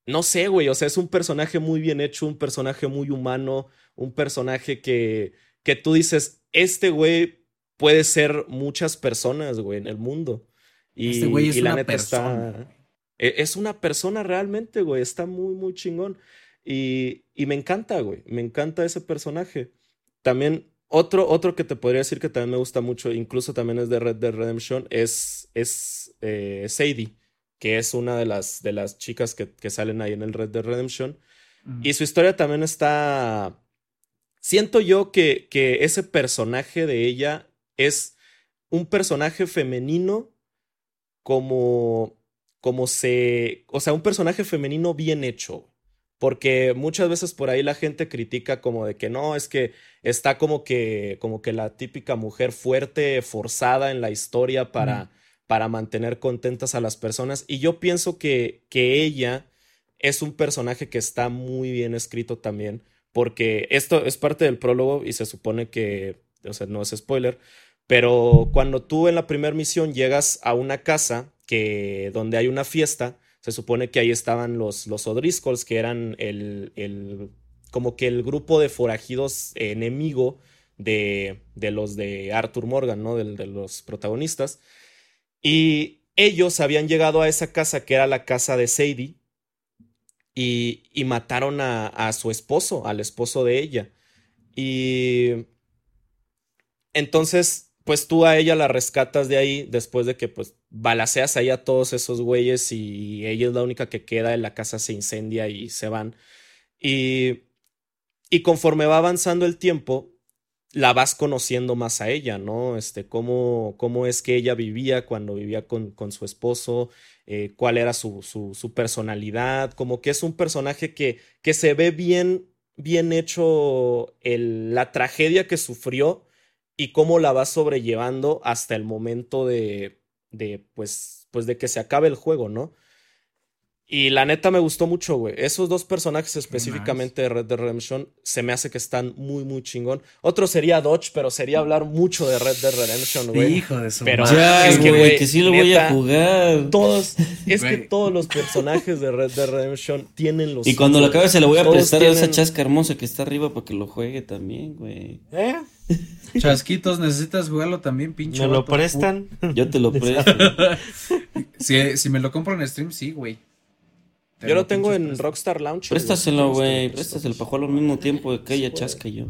no sé, güey. O sea, es un personaje muy bien hecho, un personaje muy humano, un personaje que, que tú dices, este güey puede ser muchas personas, güey, en el mundo. Y, Este güey es y la una neta persona, está. güey. Es una persona realmente, güey. Está muy, muy chingón. Y, y me encanta, güey. Me encanta ese personaje. También, otro, otro que te podría decir que también me gusta mucho, incluso también es de Red Dead Redemption, es, es eh, Sadie, que es una de las, de las chicas que, que salen ahí en el Red Dead Redemption. Y su historia también está. Siento yo que, que ese personaje de ella es un personaje femenino como. como se. O sea, un personaje femenino bien hecho. Porque muchas veces por ahí la gente critica como de que no, es que está como que, como que la típica mujer fuerte, forzada en la historia para, para mantener contentas a las personas. Y yo pienso que, que ella es un personaje que está muy bien escrito también, porque esto es parte del prólogo y se supone que, o sea, no es spoiler, pero cuando tú en la primera misión llegas a una casa que donde hay una fiesta, se supone que ahí estaban los, los O'Driscolls, que eran el, el, como que el grupo de forajidos enemigo de, de los de Arthur Morgan, ¿no? De, de los protagonistas. Y ellos habían llegado a esa casa que era la casa de Sadie y, y mataron a, a su esposo, al esposo de ella. Y entonces, pues tú a ella la rescatas de ahí después de que pues balaceas ahí a todos esos güeyes y ella es la única que queda, en la casa se incendia y se van. Y, y conforme va avanzando el tiempo, la vas conociendo más a ella, ¿no? Este, cómo, cómo es que ella vivía cuando vivía con, con su esposo, eh, cuál era su, su, personalidad, como que es un personaje que, que se ve bien, bien hecho la tragedia que sufrió y cómo la va sobrellevando hasta el momento de, de pues, pues de que se acabe el juego, ¿no? Y la neta me gustó mucho, güey. Esos dos personajes específicamente de Red Dead Redemption se me hace que están muy, muy chingón. Otro sería Dodge, pero sería hablar mucho de Red Dead Redemption, güey. Hijo de su Pero. Ya, es que, güey, güey, que sí lo voy a jugar. Todos, es que todos los personajes de Red Dead Redemption tienen los Y cuando lo acabe se lo voy a prestar a esa chasca hermosa que está arriba para que lo juegue también, güey. ¿Eh? Chasquitos, necesitas jugarlo también, pinche. ¿Me lo vato. prestan? Yo te lo presto. Si, si me lo compro en stream, sí, güey. Yo lo tengo en presto. Rockstar Launcher. Préstaselo, güey. güey. Te lo presto. Préstaselo para jugarlo al mismo tiempo que ella Sí, güey. chasca y yo.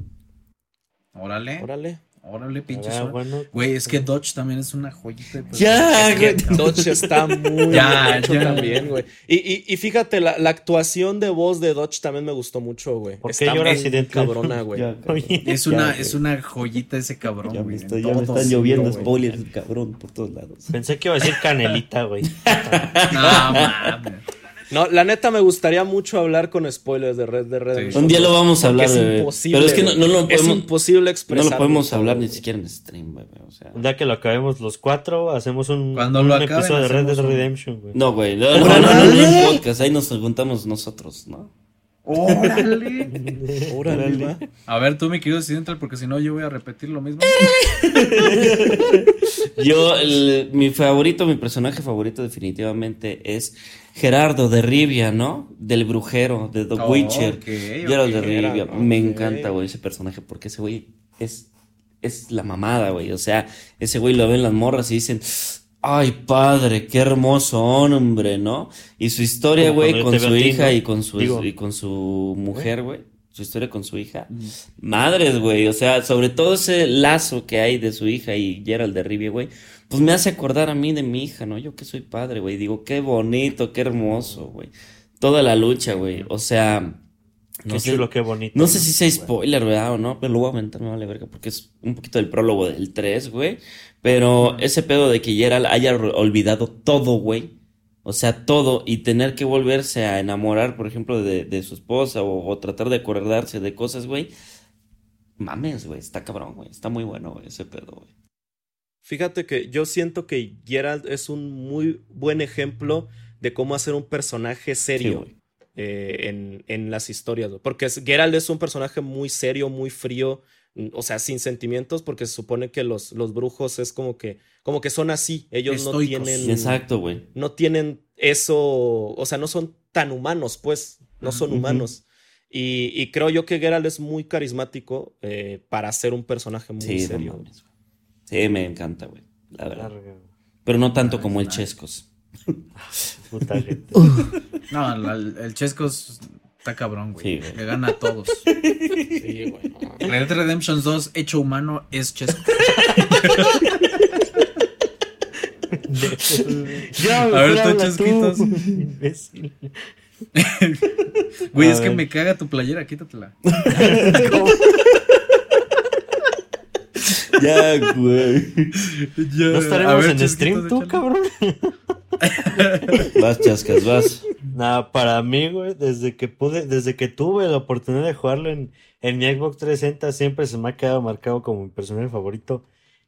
Órale. Órale. Órale, pinche Ah, bueno. Güey, es que Dodge también es una joyita. de Ya. Es que Dodge está muy Ya, hecho ya. también, güey. Y, y, y fíjate, la, la actuación de voz de Dodge también me gustó mucho, güey. ¿Por qué Está muy cabrona, güey. Es una, güey. es una joyita ese cabrón, Ya me, güey. ya me están lloviendo güey. spoilers, cabrón, por todos lados. Pensé que iba a decir canelita, güey. No, mames. No, la neta me gustaría mucho hablar con spoilers de Red Dead Redemption. Un día lo vamos a hablar, es bebé. imposible. Pero es que no, no güey. lo Es podemos, imposible no expresar. lo podemos hablar ni siquiera en stream, bebé. O sea. Un día que lo acabemos los cuatro, hacemos un, Cuando un lo acaben, episodio de Red Dead Redemption, güey. No, güey. No, no, no, no, no, podcast. Ahí nos juntamos nosotros, ¿no? Órale. Órale, va. A ver, tú, mi querido Occidental, porque si no, yo voy a repetir lo mismo. Yo, el- mi favorito, mi personaje favorito definitivamente es Gerardo de Rivia, ¿no? Del brujero, de The Oh, Witcher. ok, Gerald de. Rivia. Me encanta, güey, ese personaje, porque ese güey es, es la mamada, güey. O sea, ese güey lo ven las morras y dicen, ay, padre, qué hermoso hombre, ¿no? Y su historia, güey, con su ti, hija ¿no? y con su, Digo. y con su mujer, güey. Su historia con su hija. Madres, güey. O sea, sobre todo ese lazo que hay de su hija y Gerald de Rivia, güey. Pues me hace acordar a mí de mi hija, ¿no? Yo que soy padre, güey. Digo, qué bonito, qué hermoso, güey. Toda la lucha, güey. O sea, Qué no sé, chulo, qué bonito. no sé si sea spoiler, ¿verdad? O no, pero lo voy a aventar, me vale verga, porque es un poquito del prólogo del 3, güey. Pero ese pedo de que Gerald haya olvidado todo, güey. O sea, todo, y tener que volverse a enamorar, por ejemplo, de, de su esposa o, o tratar de acordarse de cosas, güey. Mames, güey, está cabrón, güey. Está muy bueno, güey, ese pedo, güey. Fíjate que yo siento que Geralt es un muy buen ejemplo de cómo hacer un personaje serio eh, en, en las historias. Porque Geralt es un personaje muy serio, muy frío, o sea, sin sentimientos, porque se supone que los, los brujos es como que, como que son así. Ellos Estoicos. no tienen. Exacto, güey. No tienen eso. O sea, no son tan humanos, pues. No son humanos. Y, y creo yo que Geralt es muy carismático eh, para ser un personaje muy Sí, no serio. mames. Sí, me encanta, güey. La verdad. Pero no tanto como el. Chescos. Puta gente. No, la- el Chescos está cabrón, güey. Sí, güey. Le gana a todos. Sí, güey, no. Red Dead Redemption 2, hecho humano, es Chescos. Ya, A ver, tú, Chesquitos. imbécil. Güey, A es que me caga tu playera, quítatela. Ya, güey. ¿No A estaremos ver, en stream tú, échale. cabrón? Vas, chascas, vas. Nada, para mí, güey, desde que pude, desde que tuve la oportunidad de jugarlo en, en mi Xbox 360, siempre se me ha quedado marcado como mi personaje favorito.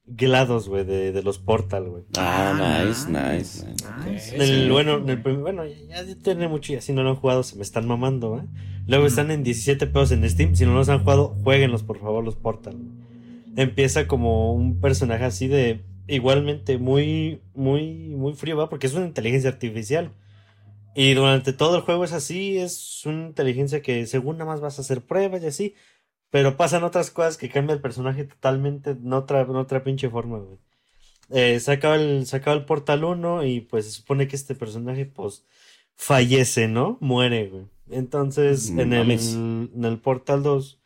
GLaDOS, güey, de, de los Portal, güey. Ah, Ah, nice, nice. nice. Nice. En el- bueno, en el prim- bueno, ya, ya tiene mucho y así no lo han jugado, se me están mamando, ¿eh? Luego están en 17 pesos en Steam, si no los han jugado, jueguenlos por favor, los Portal. Empieza como un personaje así de, igualmente muy, muy, muy frío, ¿va? Porque es una inteligencia artificial. Y durante todo el juego es así, es una inteligencia que según nada más vas a hacer pruebas y así, pero pasan otras cosas que cambian el personaje totalmente en otra, en otra pinche forma, güey. Eh, se acaba el, se acaba el Portal 1 y pues se supone que este personaje pues fallece, ¿no? Muere, güey. Entonces, en el, en el Portal 2,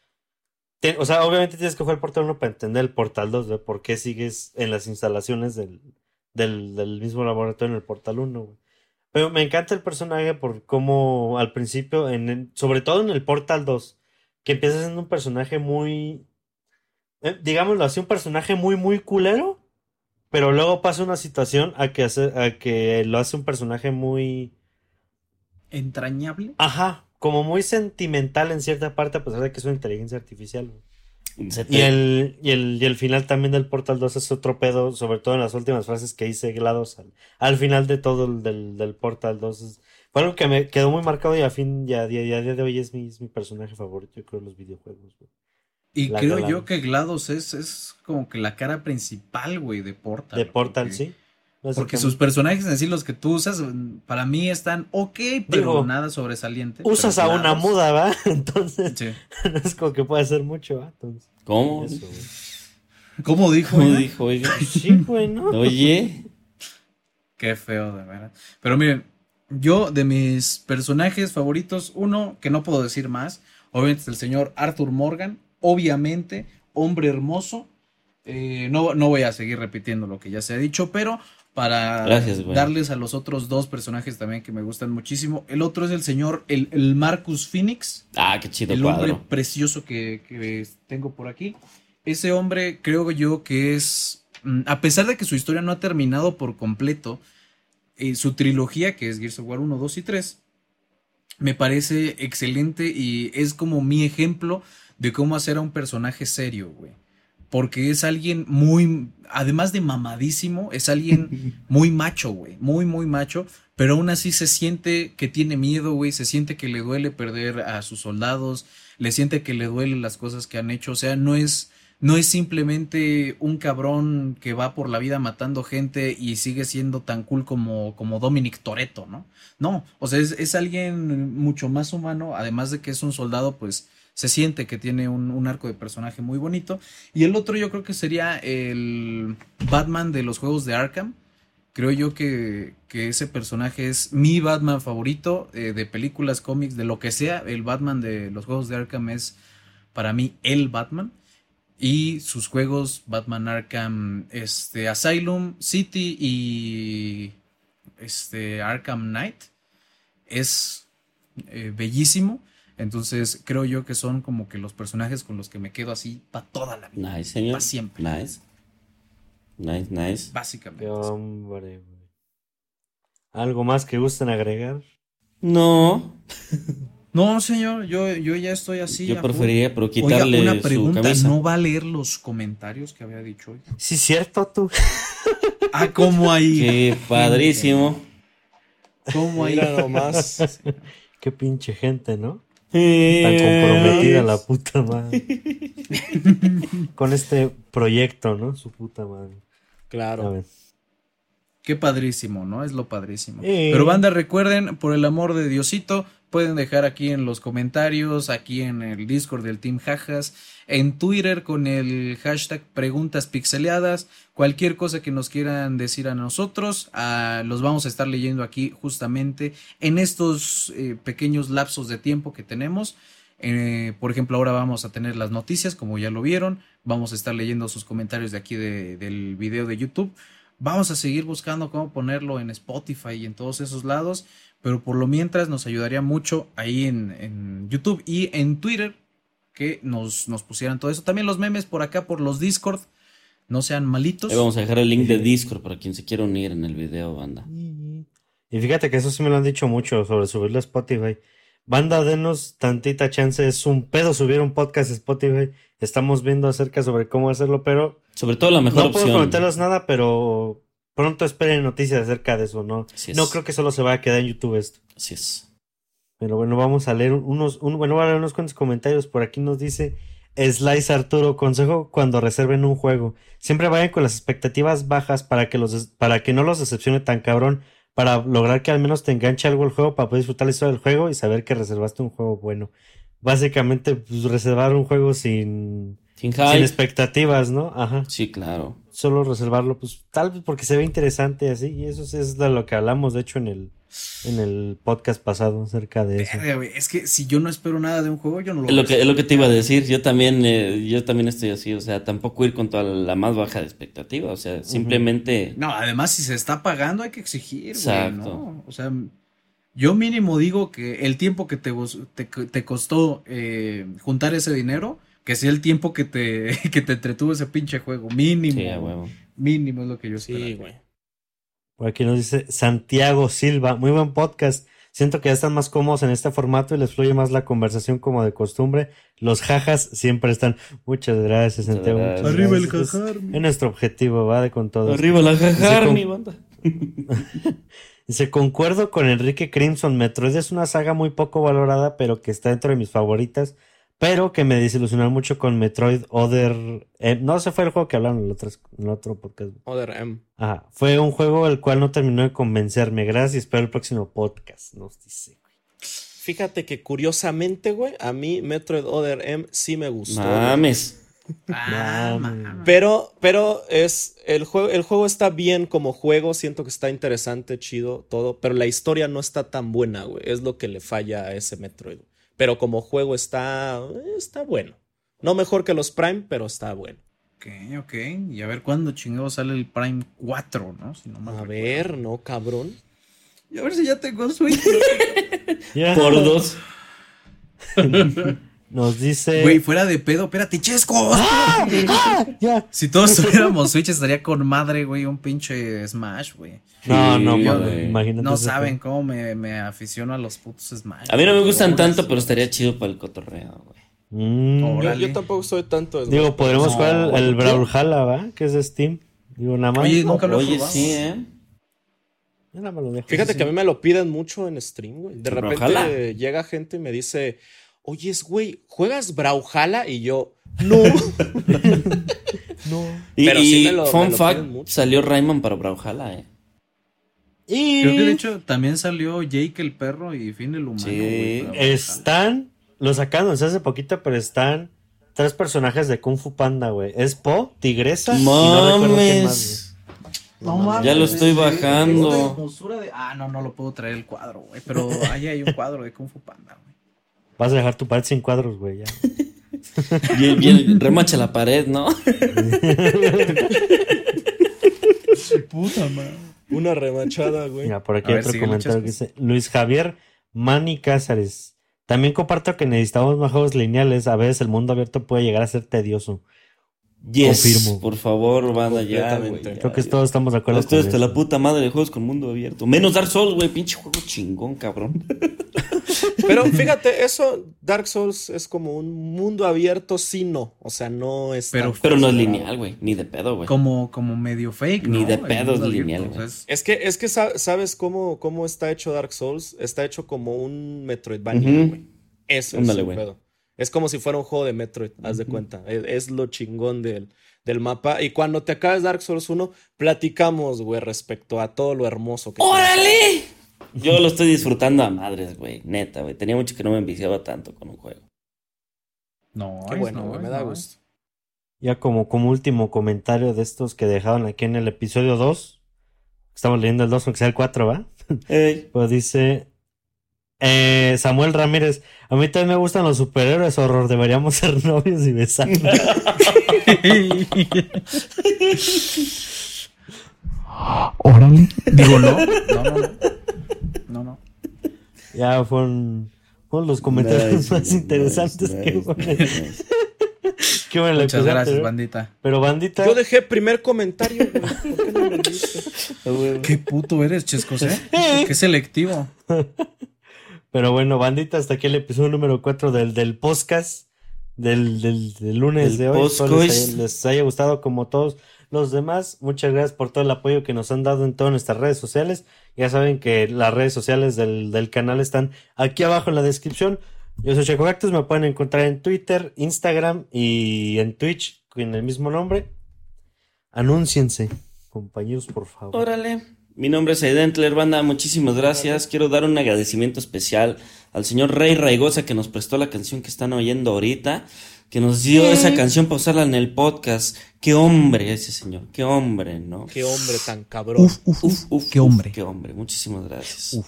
te- o sea, obviamente tienes que jugar el Portal 1 para entender el Portal 2, de por qué sigues en las instalaciones del, del, del mismo laboratorio en el Portal 1, güey. Pero me encanta el personaje por cómo al principio, en el- sobre todo en el Portal 2, que empieza siendo un personaje muy, eh, digámoslo así, un personaje muy, muy culero, pero luego pasa una situación a que, hace, a que lo hace un personaje muy, Entrañable. ajá, como muy sentimental en cierta parte, a pesar de que es una inteligencia artificial. Se Y el, y, el, y el final también del Portal 2 es otro pedo, sobre todo en las últimas frases que hice GLaDOS al, al final de todo el del, del Portal 2. es- fue algo que me quedó muy marcado y a fin, ya, a día de hoy es mi, es mi personaje favorito, yo creo, de los videojuegos. güey. Y La creo GLaDOS. yo que GLaDOS es, es como que la cara principal, güey, de Portal. De Portal, porque- sí. Porque sus personajes en sí, los que tú usas, mm, para mí están ok, pero Digo, nada sobresaliente. Usas a una muda, ¿va? Entonces, Sí. no es como que puede hacer mucho, ¿va? Entonces, ¿Cómo? eso, güey. ¿Cómo dijo? ¿Cómo dijo, oiga? Sí, güey, ¿no? Oye. Qué feo, de verdad. Pero miren, yo de mis personajes favoritos, uno que no puedo decir más, obviamente es el señor Arthur Morgan, obviamente, hombre hermoso, Eh, no, no voy a seguir repitiendo lo que ya se ha dicho, pero para Gracias, darles a los otros dos personajes también que me gustan muchísimo. El otro es el señor, el, el Marcus Phoenix, Ah, qué chido el hombre precioso que, que tengo por aquí. Ese hombre creo yo que es, mm, a pesar de que su historia no ha terminado por completo, eh, su trilogía, que es Gears of War 1, 2 y 3, me parece excelente y es como mi ejemplo de cómo hacer a un personaje serio, güey. Porque es alguien muy, además de mamadísimo, es alguien muy macho, güey. Muy, muy macho. Pero aún así se siente que tiene miedo, güey. Se siente que le duele perder a sus soldados. Le siente que le duelen las cosas que han hecho. O sea, no es, no es simplemente un cabrón que va por la vida matando gente y sigue siendo tan cool como, como Dominic Toretto, ¿no? No, o sea, es, es alguien mucho más humano, además de que es un soldado, pues se siente que tiene un, un arco de personaje muy bonito. Y el otro yo creo que sería el Batman de los juegos de Arkham. Creo yo que, que ese personaje es mi Batman favorito eh, de películas, cómics, de lo que sea. El Batman de los juegos de Arkham es para mí el Batman. Y sus juegos, Batman Arkham, este, Asylum, City y este, Arkham Knight, es eh, bellísimo. Entonces creo yo que son como que los personajes con los que me quedo así para toda la vida. Nice, señor. Para siempre. Nice. Nice, nice. Básicamente. Qué hombre, güey. ¿Algo más que gusten agregar? No, No, señor, yo, yo ya estoy así. yo preferiría, pero Oiga, quitarle una su pregunta, cabeza. ¿no va a leer los comentarios que había dicho hoy? Sí, cierto, tú. Ah, ¿cómo ahí? Qué padrísimo. ¿Cómo ahí? Mira nomás. Qué pinche gente, ¿no? Tan comprometida la puta madre. Con este proyecto, ¿no? Su puta madre. Claro. Qué padrísimo, ¿no? Es lo padrísimo. Eh. Pero banda, recuerden, por el amor de Diosito, pueden dejar aquí en los comentarios, aquí en el Discord del Team Jajas, en Twitter con el hashtag preguntas pixeleadas, cualquier cosa que nos quieran decir a nosotros, ah, los vamos a estar leyendo aquí justamente en estos eh, pequeños lapsos de tiempo que tenemos. Eh, por ejemplo, ahora vamos a tener las noticias, como ya lo vieron. Vamos a estar leyendo sus comentarios de aquí de- del video de YouTube. Vamos a seguir buscando cómo ponerlo en Spotify y en todos esos lados. Pero por lo mientras nos ayudaría mucho ahí en, en YouTube y en Twitter que nos, nos pusieran todo eso. También los memes por acá, por los Discord. No sean malitos. Ahí vamos a dejar el link de Discord para quien se quiera unir en el video, banda. Y fíjate que eso sí me lo han dicho mucho sobre subirlo a Spotify. Banda, denos tantita chance. Es un pedo subir un podcast a Spotify. Estamos viendo acerca sobre cómo hacerlo, pero Sobre todo la mejor no puedo opción. prometerles nada, pero pronto esperen noticias acerca de eso, ¿no? No creo que solo se vaya a quedar en YouTube esto. Así es. Pero bueno, vamos a leer unos, un, bueno, voy a leer unos cuantos comentarios. Por aquí nos dice Slice Arturo, consejo cuando reserven un juego. Siempre vayan con las expectativas bajas para que los para que no los decepcione tan cabrón, para lograr que al menos te enganche algo el juego, para poder disfrutar la historia del juego y saber que reservaste un juego bueno. Básicamente, pues, reservar un juego sin, Sin sin expectativas, ¿no? Ajá. Sí, claro. Solo reservarlo, pues tal vez porque se ve interesante así. Y eso es de lo que hablamos, de hecho, en el, en el podcast pasado acerca de eso. Güey, Es que si yo no espero nada de un juego, yo no lo Es lo que, es lo que te iba a decir. Yo también, eh, yo también estoy así. O sea, tampoco ir con toda la más baja de expectativa. O sea, simplemente. No, además, si se está pagando, hay que exigir, güey, Exacto. ¿no? O sea, yo mínimo digo que el tiempo que te, te, te costó eh, juntar ese dinero, que sea el tiempo que te, que te entretuvo ese pinche juego. Mínimo. Sí. Mínimo es lo que yo Sí, espero. güey. Por aquí nos dice Santiago Silva, muy buen podcast. Siento que ya están más cómodos en este formato y les fluye más la conversación como de costumbre. Los jajas siempre están. Muchas gracias, Muchas Santiago. gracias. muchas Arriba el gracias. jajar. Es nuestro objetivo, va de con todos. Arriba la jajar, mi banda. Dice, concuerdo con Enrique Crimson. Metroid es una saga muy poco valorada, pero que está dentro de mis favoritas. Pero que me desilusionó mucho con Metroid Other. eh, no, ese fue el juego que hablaron en el otro, el otro podcast. Other M. Ajá, fue un juego el cual no terminó de convencerme. Gracias y espero el próximo podcast. Nos dice. Fíjate que curiosamente, güey, a mí Metroid Other M sí me gustó. Mames. Ah. Pero, pero es el juego, el juego está bien como juego, siento que está interesante, chido, todo, pero la historia no está tan buena, güey. Es lo que le falla a ese Metroid. Pero como juego está, está bueno. No mejor que los Prime, pero está bueno. Ok, ok. Y a ver cuándo chingado sale el Prime 4, ¿no? Si no A recuerdo. ver, ¿no, cabrón? Y a ver si ya tengo Switch. Por dos. Nos dice. Güey, fuera de pedo, espérate, Chesco. ¡Ah! Ya. Si todos tuviéramos Switch, estaría con madre, güey, un pinche Smash, güey. No, no, güey. imagínate. No saben cómo me, me aficiono a los putos Smash. A mí no me gustan tanto, pero estaría chido para el cotorreo, güey. Mm, Yo, yo tampoco soy tanto. digo, podremos No, jugar el, el. Brawlhalla, ¿va? Que es de Steam. Digo, nada más. Oye, nunca lo Oye, sí, ¿eh? Nada más lo dejo. Fíjate que a mí me lo piden mucho en stream, güey. De repente Brawlhalla. llega gente y me dice, oye, güey, ¿juegas Brawlhalla? Y yo, no. No. Y, Pero sí me lo- fun me lo fact, mucho. salió Rayman para Brawlhalla, ¿eh? Y Creo que de hecho también salió Jake el perro y Finn el humano. Sí. están. Lo sacaron hace poquito, pero están tres personajes de Kung Fu Panda, güey. Es Po, Tigresa y no recuerdo quién más. Mames. No mames. Ya lo estoy bajando. de de- Ah, no, no lo puedo traer el cuadro, güey. Pero ahí hay un cuadro de Kung Fu Panda, güey. Vas a dejar tu pared sin cuadros, güey. Ya. Bien, bien, remacha la pared, ¿no? Puta madre. Una remachada, güey. Mira, por aquí A ver, otro comentario que Chescos. dice Luis Javier Mani Cázares. También comparto que necesitamos más juegos lineales. A veces el mundo abierto puede llegar a ser tedioso. Yes. Confirmo. Por favor, banda, ya, Completamente. güey. ya, Creo que ya. todos estamos de acuerdo Esto eso. la puta madre de juegos con mundo abierto. Menos Dark Souls, güey. Pinche juego chingón, cabrón. Pero fíjate, eso, Dark Souls es como un mundo abierto, sí, no. O sea, no es. Pero- Pero no es lineal, güey. Ni de pedo, güey. Como, como medio fake, Ni ¿no? de pedo es lineal, güey. es- Es que, es que sa- sabes cómo, cómo está hecho Dark Souls. Está hecho como un Metroidvania, güey. Eso Ándale, es el pedo. Es como si fuera un juego de Metroid, haz de cuenta. Es, es lo chingón del, del mapa. Y cuando te acabes Dark Souls 1, platicamos, güey, respecto a todo lo hermoso que. ¡Órale! Yo lo estoy disfrutando a madres, güey. Neta, güey. Tenía mucho que no me enviciaba tanto con un juego. No, Qué es bueno, no, güey, me da no, gusto. Ya como, como último comentario de estos que dejaron aquí en el episodio 2. Estamos leyendo el 2, aunque sea el 4, ¿va? Pues dice eh, Samuel Ramírez. A mí también me gustan los superhéroes horror. Deberíamos ser novios y besarnos. Órale. Digo, no. No, no, no. No, no. ya fueron, fueron los comentarios Nice, más nice, interesantes nice, que el- nice. Muchas episodio gracias, anterior. bandita. Pero bandita, Yo dejé primer comentario, güey. ¿Por qué no lo leíste? Ah, güey. Qué puto eres, Chescos, ¿eh? Qué selectivo. Pero bueno, bandita, hasta aquí el episodio número 4 del, del podcast del, del, del lunes Del de hoy. Espero les, haya, les haya gustado como todos los demás. Muchas gracias por todo el apoyo que nos han dado en todas nuestras redes sociales. Ya saben que las redes sociales del, del canal están aquí abajo en la descripción. Yo soy Checo Cactus, me pueden encontrar en Twitter, Instagram y en Twitch con el mismo nombre. Anúnciense, compañeros, por favor. Órale. Mi nombre es Aidentler, banda. Muchísimas gracias. Quiero dar un agradecimiento especial al señor Rey Raigosa que nos prestó la canción que están oyendo ahorita. Que nos dio esa canción para usarla en el podcast. Qué hombre ese señor. Qué hombre, ¿no? Qué hombre tan cabrón. Uf, uf, uf. Uf, Qué uf, hombre. Qué hombre. Muchísimas gracias.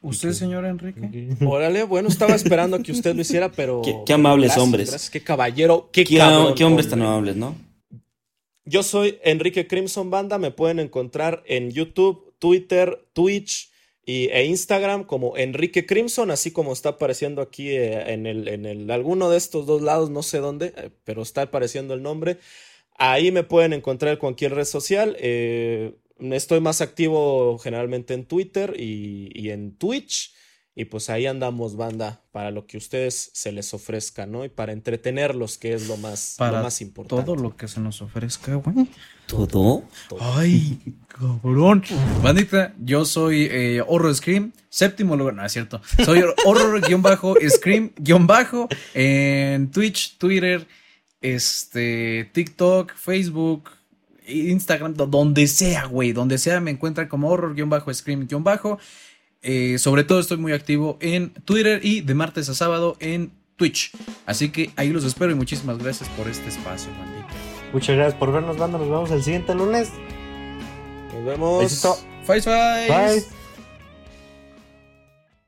¿Usted, señor Enrique? Órale, bueno, estaba esperando que usted lo hiciera, pero. Qué- qué amables Gracias, hombres. Gracias, qué caballero, qué, Qué, cabrón, qué hombres tan hombre. amables, ¿no? Yo soy Enrique Crimson Banda. Me pueden encontrar en YouTube, Twitter, Twitch y, e Instagram como Enrique Crimson, así como está apareciendo aquí eh, en, el, en el, alguno de estos dos lados, no sé dónde, eh, pero está apareciendo el nombre. Ahí me pueden encontrar en cualquier red social. eh, estoy más activo generalmente en Twitter y, y en Twitch. Y pues ahí andamos, banda, para lo que ustedes se les ofrezca, ¿no? Y para entretenerlos, que es lo más, Para lo más importante. Todo lo que se nos ofrezca, güey. ¿Todo? Ay, cabrón. Bandita, yo soy eh, Horror Scream, séptimo lugar, no es cierto. Soy Horror-Scream- en Twitch, Twitter, este, TikTok, Facebook, Instagram, do- donde sea, güey, donde sea me encuentran como Horror-Scream- eh, sobre todo estoy muy activo en Twitter y de martes a sábado en Twitch. Así que ahí los espero y muchísimas gracias por este espacio, bandita. Muchas gracias por vernos, banda. Nos vemos el siguiente lunes. Nos vemos. Besito. Bye, bye. Bye.